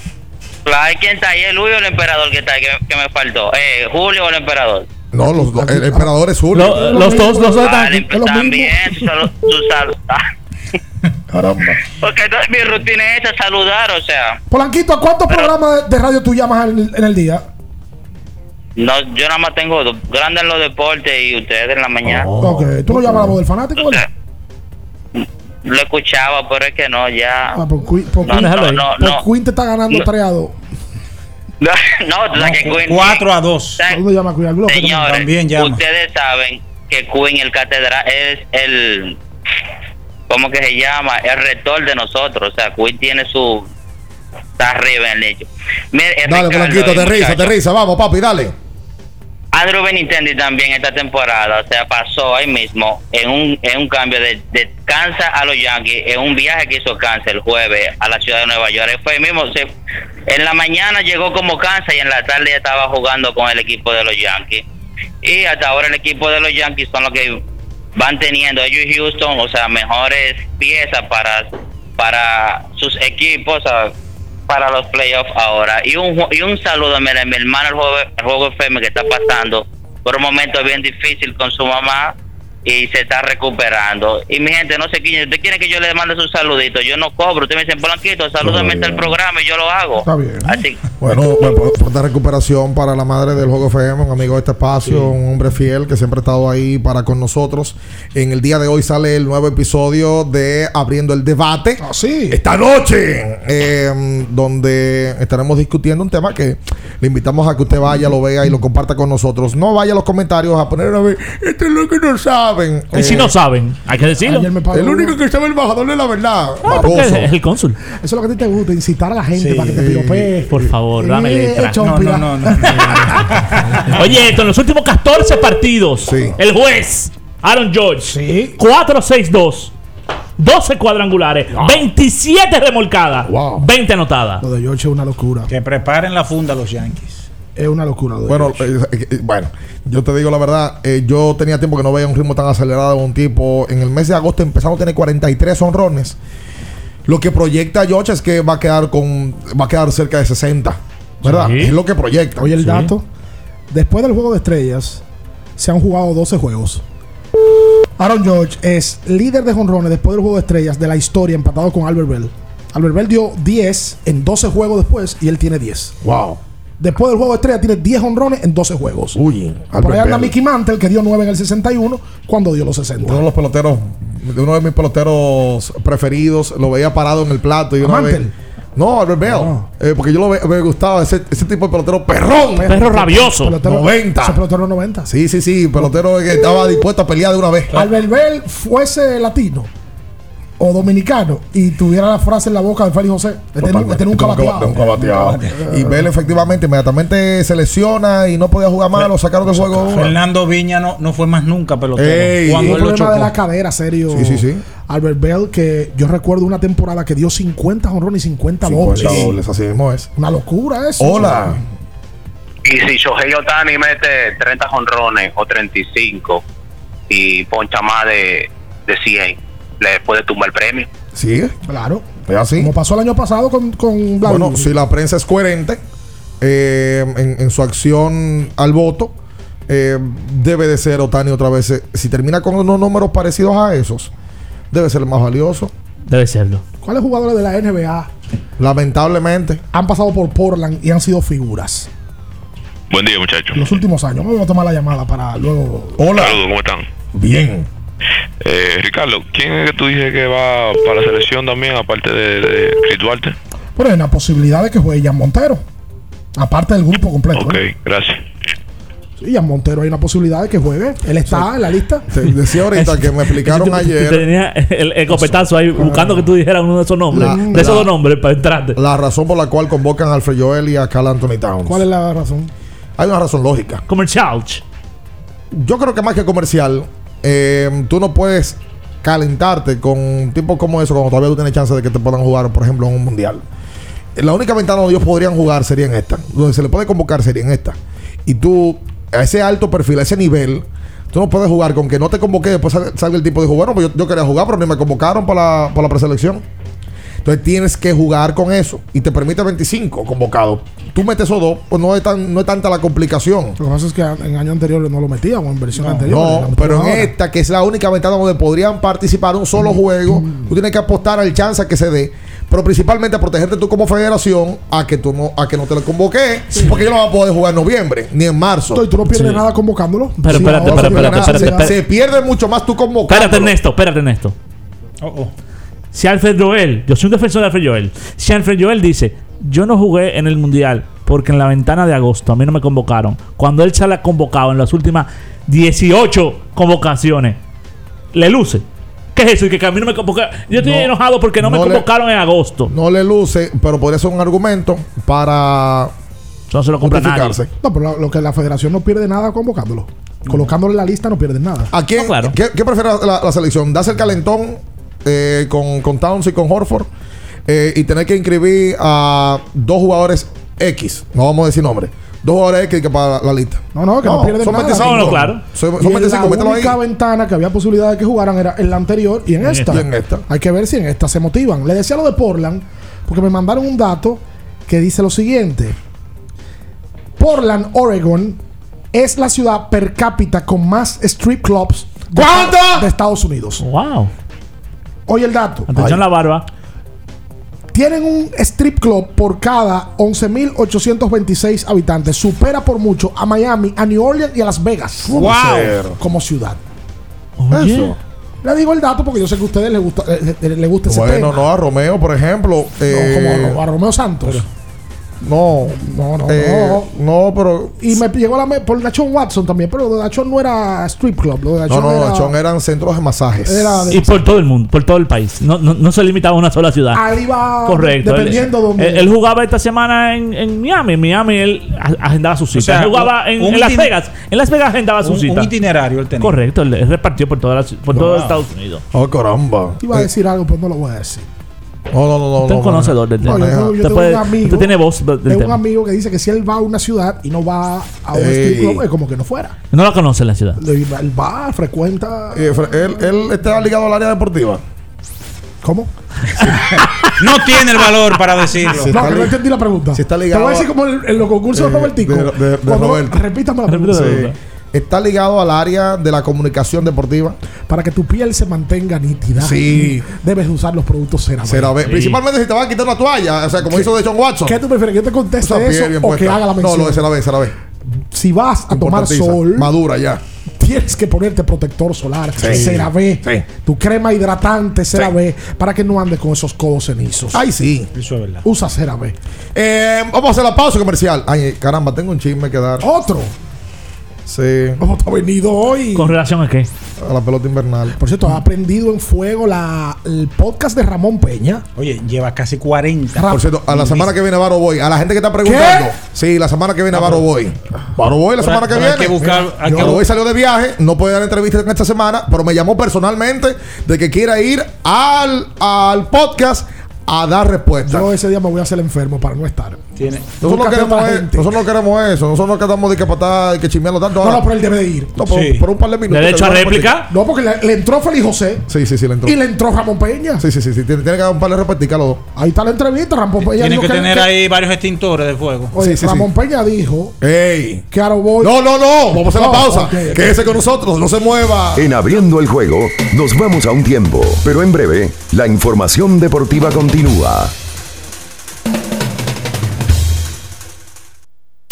Claro, ¿quién está ahí? ¿El Luis o el emperador que está ahí? Que, que me faltó. Eh, ¿Julio o el emperador? No, los dos. El emperador es Julio. Lo- los dos, los dos están aquí. pues, también, tu salu- tu sal- ah. Caramba. Porque entonces mi rutina es esa, saludar, o sea. Polanquito, ¿a cuántos programas de radio tú llamas en el día? No, yo nada más tengo dos, grandes en los deportes y ustedes en la mañana. Ok, tú no llamas a la voz del fanático, ¿verdad? Lo escuchaba, pero es que no, ya. Ah, por, Queen- por No, Queen- no, no, por no. Queen te está ganando No. 3 a 2. No, tú sabes que Queen. 4 a 2. ¿Dónde llama Queen? Señores, También llama. ustedes saben que Queen, el catedral, es el. ¿Cómo que se llama? El rector de nosotros. O sea, Queen tiene su. Está arriba en el hecho. Mire, Dale, Ricardo Polanquito, y aterriza, aterriza. Vamos, papi, dale. Andrew Benintendi también esta temporada, o sea, pasó ahí mismo en un, en un cambio de, de Kansas a los Yankees, en un viaje que hizo Kansas el jueves a la ciudad de Nueva York. Fue ahí mismo, se- en la mañana llegó como Kansas y en la tarde ya estaba jugando con el equipo de los Yankees. Y hasta ahora el equipo de los Yankees son los que van teniendo ellos y Houston, o sea, mejores piezas para, para sus equipos, o sea, para los playoffs ahora. Y un, y un saludo mira, a mi hermano, el juego, el juego FM que está pasando por un momento bien difícil con su mamá y se está recuperando. Y mi gente, no sé quién, usted quiere que yo le mande su saludito, yo no cobro. Usted me dice, Polanquito, salúdame al programa y yo lo hago. Está bien. Así, Bueno, bueno, por- pronta recuperación para la madre del Juego FM, un amigo de este espacio, un hombre fiel que siempre ha estado ahí para con nosotros. En el día de hoy sale el nuevo episodio de Abriendo el Debate. sí. Esta noche, eh, donde estaremos discutiendo un tema que le invitamos a que usted vaya, lo vea y lo comparta con nosotros. No vaya a los comentarios a poner a ver, esto es lo que no saben. Y si Eh, no saben, hay que decirlo. El único que sabe el embajador es la verdad. Ah, es el cónsul. Eso es lo que a ti te gusta, incitar a la gente para que te piropee. Por favor, dame Eh, letra. chompira. Oye, esto en los últimos 14 partidos, el juez Aaron George, 4-6-2, 12 cuadrangulares, 27 remolcadas, 20 anotadas. Lo de George es una locura. Que preparen la funda los Yankees. Es una locura. lo de Bueno, George. eh, eh, bueno, yo te digo la verdad, eh, yo tenía tiempo que no veía un ritmo tan acelerado de un tipo. En el mes de agosto empezamos a tener 43 honrones. Lo que proyecta George es que va a quedar con va a quedar cerca de 60, ¿verdad? Sí. Es lo que proyecta. Oye, el dato. Después del juego de estrellas, se han jugado 12 juegos. Aaron George es líder de jonrones después del juego de estrellas de la historia, empatado con Albert Bell. Albert Bell dio 10 en 12 juegos después y él tiene 10. Wow. Después del juego de estrellas tiene 10 honrones en 12 juegos. Uy, Por Albert ahí anda. Mickey Mantle, que dio 9 en el 61, cuando dio los 60. Uno de los peloteros, uno de mis peloteros preferidos, lo veía parado en el plato y. No, Albert Bell. Eh, porque yo lo ve- me gustaba ese, ese tipo de pelotero perrón. Perro rabioso. Pelotero- 90. Ese pelotero 90. Sí, sí, sí. Pelotero que estaba dispuesto a pelear de una vez. Albert Bell fuese latino o dominicano y tuviera la frase en la boca de Félix José, de tener un cabateado. De un cabateado. Y Bell efectivamente inmediatamente se lesiona y no podía jugar más, lo sacaron de juego. Fernando Viña no, no fue más nunca pelotero. Ey. cuando un él lo problema de la cadera serio. Sí, sí, sí. Albert Bell, que yo recuerdo una temporada que dio 50 honrones y 50, 50 dobles. dobles, así mismo es. Una locura eso. Hola. Y si Shohei Otani mete 30 jonrones o 35 y poncha más de, de 100, le puede tumbar el premio. Sí, Claro. es así. Como pasó el año pasado con, con. Bueno, si la prensa es coherente eh, en, en su acción al voto, eh, debe de ser Otani otra vez. eh, Si termina con unos números parecidos a esos, debe ser el más valioso. Debe serlo. ¿Cuáles jugadores de la NBA Lamentablemente. han pasado por Portland y han sido figuras Buen día, muchachos. en los últimos años? Vamos a tomar la llamada para luego. Hola. Saludos, ¿cómo están? Bien. Eh, Ricardo, ¿quién es que tú dices que va para la selección también, aparte de, de Chris Duarte? Pero hay una posibilidad de que juegue Jan Montero. Aparte del grupo completo. Ok, gracias. Sí, Jan Montero hay una posibilidad de que juegue. Él está en la lista. Te decía ahorita que me explicaron ayer. te Tenía el escopetazo ahí buscando que tú dijeras uno de esos nombres. La- de esos la- dos nombres para entrarte. La razón por la cual convocan a Alfred Joel y a Carl Anthony Towns. ¿Cuál es la razón? Hay una razón lógica. Comercial. Yo creo que más que comercial, eh, tú no puedes calentarte con tipos como eso cuando todavía tú tienes chance de que te puedan jugar, por ejemplo, en un mundial. La única ventana donde ellos podrían jugar sería en esta. Donde se le puede convocar sería en esta. Y tú, a ese alto perfil, a ese nivel, tú no puedes jugar con que no te convoqué. Después salga, el tipo de jugar. Bueno, pues yo, yo quería jugar, pero ni me convocaron para la, para la preselección. Entonces tienes que jugar con eso. Y te permite 25 convocados. Tú metes esos dos, pues no es, tan, no es tanta la complicación. Lo que pasa es que en años anteriores no lo metíamos, en versión anterior. No, pero en esta, que es la única ventana donde podrían participar un solo juego, tú tienes que apostar al chance a que se dé. Pero principalmente a protegerte tú como federación a que tú no, a que no te lo convoque, porque yo no va a poder jugar en noviembre, ni en marzo. Y tú no pierdes nada convocándolo. Pero Sí, espérate, ahora espérate, se pierde espérate, Se- espérate. Se pierde mucho más tú convocando. Espérate, Ernesto, espérate, Ernesto. Oh, Si Alfred Joel, yo soy un defensor de Alfred Joel. Si Alfred Joel dice, yo no jugué en el mundial porque en la ventana de agosto a mí no me convocaron. Cuando él sale convocado en las últimas 18 convocaciones, le luce. ¿Qué es eso? Y que a mí no me convocaron. Yo estoy No, enojado porque no, me le- convocaron en agosto. No le luce, pero podría ser un argumento para no se lo compra nadie. No, pero lo, lo que la federación no pierde nada convocándolo. Colocándolo en la lista no pierdes nada. ¿A quién? ¿qué, qué prefiere la, la selección? ¿Darse el calentón eh, con, con Towns y con Horford? eh, y tener que inscribir a dos jugadores X, no vamos a decir nombre, dos jugadores X que para la lista. No, no, que no, pierden son nada. 25. No, no, claro. Son, Y son en 25, la mételo ahí. única ventana que había posibilidad de que jugaran era en la anterior y en En esta. esta. Y en esta. Hay que ver si en esta se motivan. Le decía lo de Portland, porque me mandaron un dato que dice lo siguiente. Portland, Oregon, es la ciudad per cápita con más strip clubs de, ¿Cuánto? de Estados Unidos. Wow. Oye el dato. Atención la barba. Tienen un strip club por cada 11.826 habitantes. Supera por mucho a Miami, a New Orleans y a Las Vegas. Wow. Como ciudad. Oye. Eso. Le digo el dato porque yo sé que a ustedes les gusta, eh, eh, les gusta ese Bueno, tema. no, a Romeo, por ejemplo. eh, como a, a Romeo Santos. No, no, no, eh, no, pero. Y me llegó la me- por Nachon Watson también, pero lo de Nachon no era strip club. Lo de No, Nachon no, era, eran centros de masajes. era de- Y por todo el mundo, por todo el país. No, no, no se limitaba a una sola ciudad. Ahí va Correcto. dependiendo él, dónde- él- él jugaba esta semana en, en Miami. En Miami él agendaba su cita. sea, él jugaba en, un en Las Vegas. En Las Vegas agendaba su Un, cita. un itinerario él tenía. Correcto. Él, repartió por, toda la por Wow. todo Estados Unidos. Oh, caramba. Iba a decir algo, pero no lo voy a decir. No, no, no, no. Usted es no, conocedor del No, tema. yo Usted puede- un amigo. usted tiene voz del tengo un tema. amigo que dice que si él va a una ciudad y no va a un strip club, es como que no fuera. No la conoce la ciudad. Él va- frecuenta. Eh, Fre- él, él está ligado al área deportiva. ¿Cómo? No tiene el valor para decirlo. Sí, No, no entendí la pregunta. si está Te ligado voy a decir como en, en los concursos Eh, de Robertico. de- de- de Roberto. Repítame la pregunta. Sí. Está ligado al área de la comunicación deportiva. Para que tu piel se mantenga nítida. Sí. Debes usar los productos CeraVe. Será ve- Principalmente si te vas a quitar una toalla, o sea, como hizo de John Watson. ¿Qué tú prefieres? ¿Que yo te conteste eso o puesta. que haga la mención? No, lo de CeraVe, CeraVe. si vas a tomar sol, Madura ya. tienes que ponerte protector solar, Sí. CeraVe, Sí. tu crema hidratante CeraVe, para que no andes con esos codos cenizos. Ay, sí. Eso es verdad. Usa CeraVe. Eh, vamos a hacer la pausa comercial. Ay, caramba, tengo un chisme que dar. Otro. Sí. ¿Cómo ha venido hoy? ¿Con relación a qué? A la pelota invernal. Por cierto, ha prendido en fuego la, el podcast de Ramón Peña. Oye, lleva casi 40. Por cierto, a la semana que viene Varo Boy. A la gente que está preguntando. Sí, la semana que viene Varo Boy. Varo Boy la Pero- semana que pero viene. hay que buscar- Mira, hay que Varo Boy salió de viaje, no puede dar entrevista en esta semana, pero me llamó personalmente de que quiera ir al, al podcast a dar respuestas. Yo ese día me voy a hacer enfermo para no estar. Tiene. Nosotros no, queremos nosotros no queremos eso. Nosotros no quedamos de que para estar que chismearlo tanto. No, ahora. no, pero él debe de ir. No, por, Sí. por un par de minutos. ¿Derecho a voy réplica? No, porque le, le entró Félix José Sí, sí, sí, le entró. y le entró Ramón Peña. Sí, sí, sí, sí. Tiene, tiene que dar un par de repeticas los dos. Ahí está la entrevista. Ramón Peña Tiene dijo que tener ahí varios extintores de fuego. Oye, Sí, sí, Ramón Peña dijo ¡Ey! que Aroboy. No, no, no. Vamos a hacer la No, pausa. ok, ok. Quédese con nosotros. No se mueva. En Abriendo el Juego nos vamos a un tiempo, pero en breve la información deportiva continúa.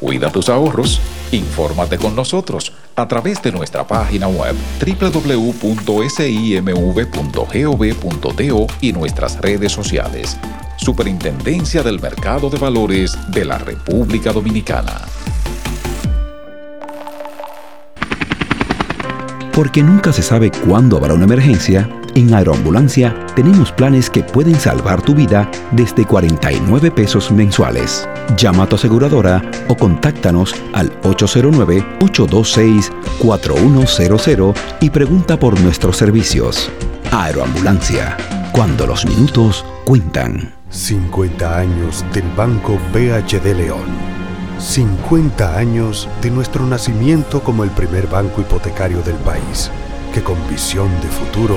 Cuida tus ahorros. Infórmate con nosotros a través de nuestra página web www.simv.gov.do y nuestras redes sociales. Superintendencia del Mercado de Valores de la República Dominicana. Porque nunca se sabe cuándo habrá una emergencia, en Aeroambulancia tenemos planes que pueden salvar tu vida desde 49 pesos mensuales. Llama a tu aseguradora o contáctanos al 809-826-4100 y pregunta por nuestros servicios. Aeroambulancia, cuando los minutos cuentan. 50 años del Banco BHD León. 50 años de nuestro nacimiento como el primer banco hipotecario del país, que con visión de futuro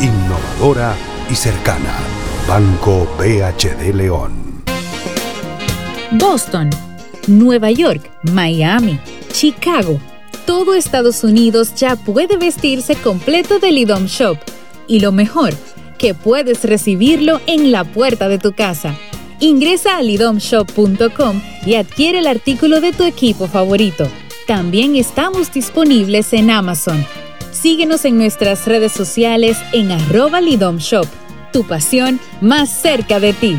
innovadora y cercana. Banco BHD León. Boston, Nueva York, Miami, Chicago. Todo Estados Unidos ya puede vestirse completo del IDOM Shop. Y lo mejor, que puedes recibirlo en la puerta de tu casa. Ingresa a lidomshop.com y adquiere el artículo de tu equipo favorito. También estamos disponibles en Amazon. Síguenos en nuestras redes sociales en arroba lidomshop. Tu pasión más cerca de ti.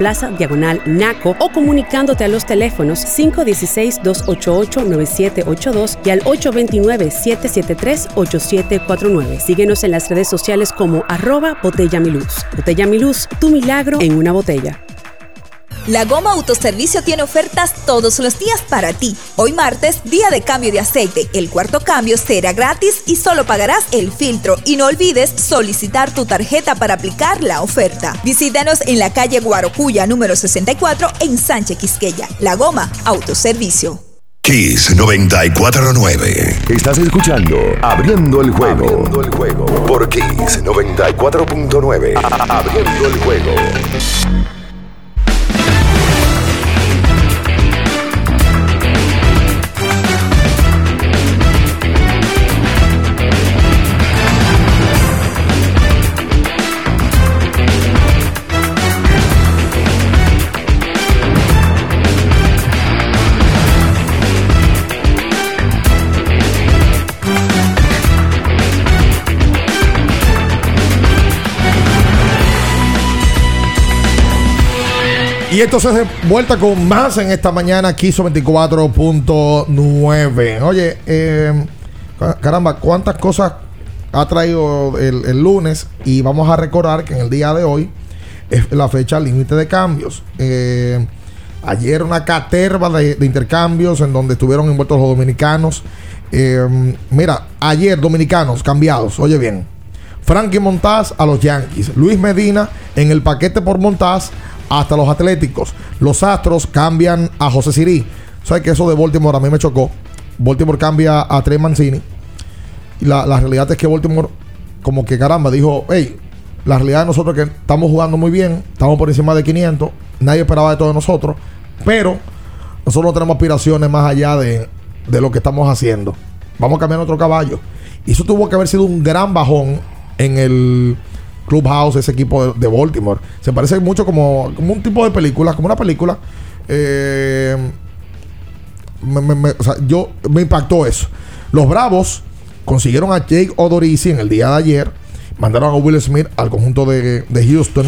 Plaza Diagonal Naco o comunicándote a los teléfonos 516-288-9782 y al 829-773-8749. Síguenos en las redes sociales como arroba Botella Mi Luz. Botella Mi Luz, tu milagro en una botella. La Goma Autoservicio tiene ofertas todos los días para ti. Hoy martes, día de cambio de aceite. El cuarto cambio será gratis y solo pagarás el filtro. Y no olvides solicitar tu tarjeta para aplicar la oferta. Visítanos en la calle Guarocuya número 64 en Sánchez Quisqueya. La Goma Autoservicio. Kiss 949. Estás escuchando Abriendo el juego. Abriendo el juego. Por Kiss 94.9. Abriendo el juego. Y entonces vuelta con más en esta mañana aquí 24.9. Oye, ca- caramba, cuántas cosas ha traído el, lunes y vamos a recordar que en el día de hoy es la fecha límite de cambios. Eh, ayer una caterva de, intercambios en donde estuvieron envueltos los dominicanos. Eh, mira, ayer dominicanos cambiados, oye bien. Frankie Montaz a los Yankees. Luis Medina en el paquete por Montaz hasta los Atléticos. Los Astros cambian a José Sirí. ¿Sabes que eso de Baltimore a mí me chocó? Baltimore cambia a Trey Mancini. Y la, la realidad es que Baltimore, como que caramba, dijo: Hey, la realidad de nosotros es que estamos jugando muy bien, estamos por encima de 500, nadie esperaba de todos nosotros, pero nosotros no tenemos aspiraciones más allá de, de lo que estamos haciendo. Vamos a cambiar otro caballo. Y eso tuvo que haber sido un gran bajón en el Clubhouse, ese equipo de, Baltimore. Se parece mucho como, un tipo de película, como una película. Eh, me- yo me impactó eso. Los Bravos consiguieron a Jake Odorizzi en el día de ayer. Mandaron a Will Smith al conjunto de, Houston.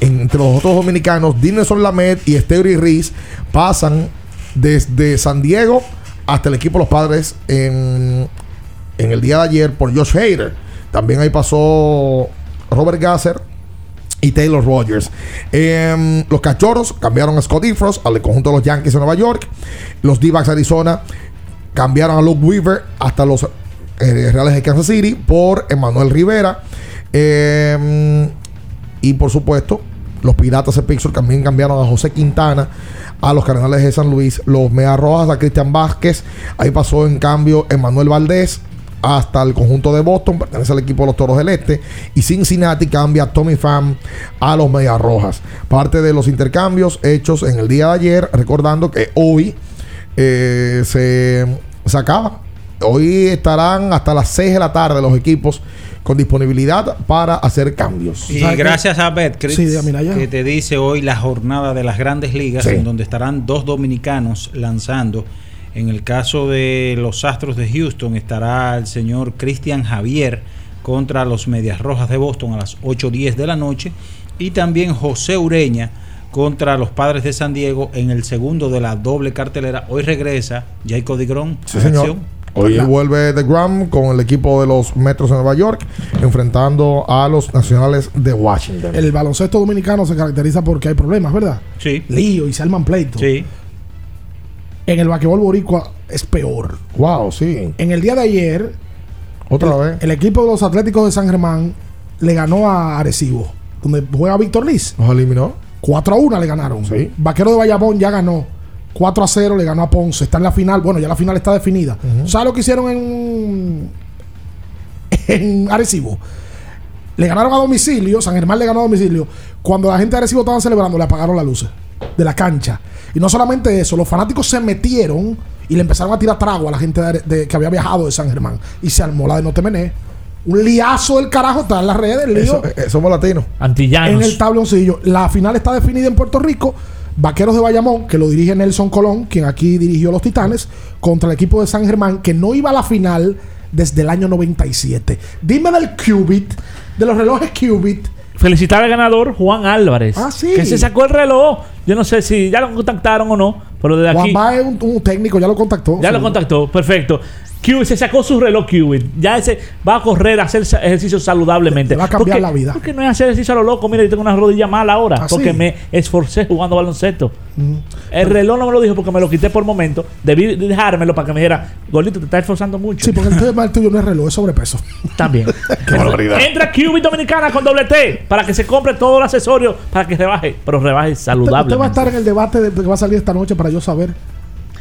Entre los otros dominicanos, Dinelson Lamed y Esteury Reese pasan desde San Diego hasta el equipo de los padres en el día de ayer por Josh Hader. También ahí pasó Robert Gasser y Taylor Rogers. Em, los cachorros cambiaron a Scott Ifros al conjunto de los Yankees de Nueva York. Los D-backs de Arizona cambiaron a Luke Weaver hasta los eh, Reales de Kansas City por Emanuel Rivera. Em, y por supuesto, los Piratas de Pittsburgh también cambiaron a José Quintana a los Cardenales de San Luis. Los Mea Rojas a Cristian Vázquez. Ahí pasó en cambio Emanuel Valdés hasta el conjunto de Boston, pertenece al equipo de los Toros del Este. Y Cincinnati cambia a Tommy Pham a los Medias Rojas. Parte de los intercambios hechos en el día de ayer, recordando que hoy eh, se, se acaba. Hoy estarán hasta las 6 de la tarde los equipos con disponibilidad para hacer cambios. Y gracias a Betcris, Sí, que te dice hoy la jornada de las grandes ligas, Sí. en donde estarán dos dominicanos lanzando. En el caso de los Astros de Houston, estará el señor Cristian Javier contra los Medias Rojas de Boston a las 8.10 de la noche. Y también José Ureña contra los Padres de San Diego en el segundo de la doble cartelera. Hoy regresa Jacob Digrón Sí, señor. Hoy vuelve The Gram con el equipo de los Metros de Nueva York, enfrentando a los Nacionales de Washington. El baloncesto dominicano se caracteriza porque hay problemas, ¿verdad? Sí. Lío y se arman pleitos. Sí. En el basquetbol boricua es peor. Wow, sí. En el día de ayer, Otra el, vez. el equipo de los Atléticos de San Germán le ganó a Arecibo, donde juega Víctor Liz. Nos eliminó. 4 a 1 le ganaron. Sí. Vaquero de Bayamón ya ganó. 4 a 0 le ganó a Ponce. Está en la final. Bueno, ya la final está definida. ¿Sabes lo que hicieron en, en Arecibo? Le ganaron a domicilio. San Germán le ganó a domicilio. Cuando la gente de Arecibo estaban celebrando, le apagaron las luces de la cancha. Y no solamente eso, los fanáticos se metieron y le empezaron a tirar trago a la gente de que había viajado de San Germán. Y se armó la de No Te Mené. Un liazo del carajo está en las redes. El lío. Eso- eh, somos latinos. Antillanos. En el tabloncillo. La final está definida en Puerto Rico. Vaqueros de Bayamón, que lo dirige Nelson Colón, quien aquí dirigió los Titanes, contra el equipo de San Germán, que no iba a la final desde el año 97. Dime del Qubit, de los relojes Qubit. Felicitar al ganador Juan Álvarez. Ah, sí. Que se sacó el reloj. Yo no sé si ya lo contactaron o no, pero desde aquí. Juan es un, un técnico, ya lo contactó. Ya lo contactó, perfecto. Qubit se sacó su reloj Qubit. Ya ese va a correr, a hacer ejercicio saludablemente. Le va a cambiar Porque- la vida. Porque no es hacer ejercicio a lo loco. Mira, yo tengo una rodilla mala ahora. ¿Ah, porque sí? me esforcé jugando baloncesto. El reloj no me lo dijo porque me lo quité por momento. Debí dejármelo para que me dijera, Gordito, te estás esforzando mucho. Sí, porque el tema tuyo no es reloj, es sobrepeso. También. Qué barbaridad. Entra Qubit Dominicana con doble T para que se compre todo el accesorio para que rebaje, pero rebaje saludable. usted va a estar en el debate de, que va a salir esta noche para yo saber.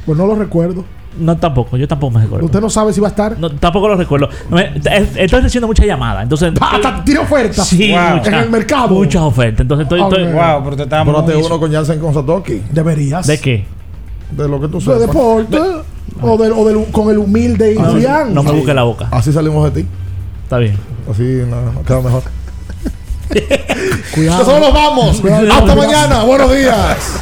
Pues no lo recuerdo. No, tampoco, yo tampoco me recuerdo. Usted no sabe si va a estar. No, tampoco lo recuerdo. No me- Estoy recibiendo muchas llamadas. Entonces, Hasta tiene ofertas Sí, Wow. muchas- en el mercado. Muchas ofertas. Entonces estoy. estoy- Ok. Wow, pero te estamos. Ponte uno con Jansen con Satoki. Deberías. ¿De qué? De lo que tú De sabes. deporte. O, del- o del- con el humilde Ah, Adrián. No me busque la boca. Así salimos de ti. Está bien. Así no, no, queda mejor. Cuidado. Nosotros nos vamos. Cuidado. Hasta mañana. Buenos días.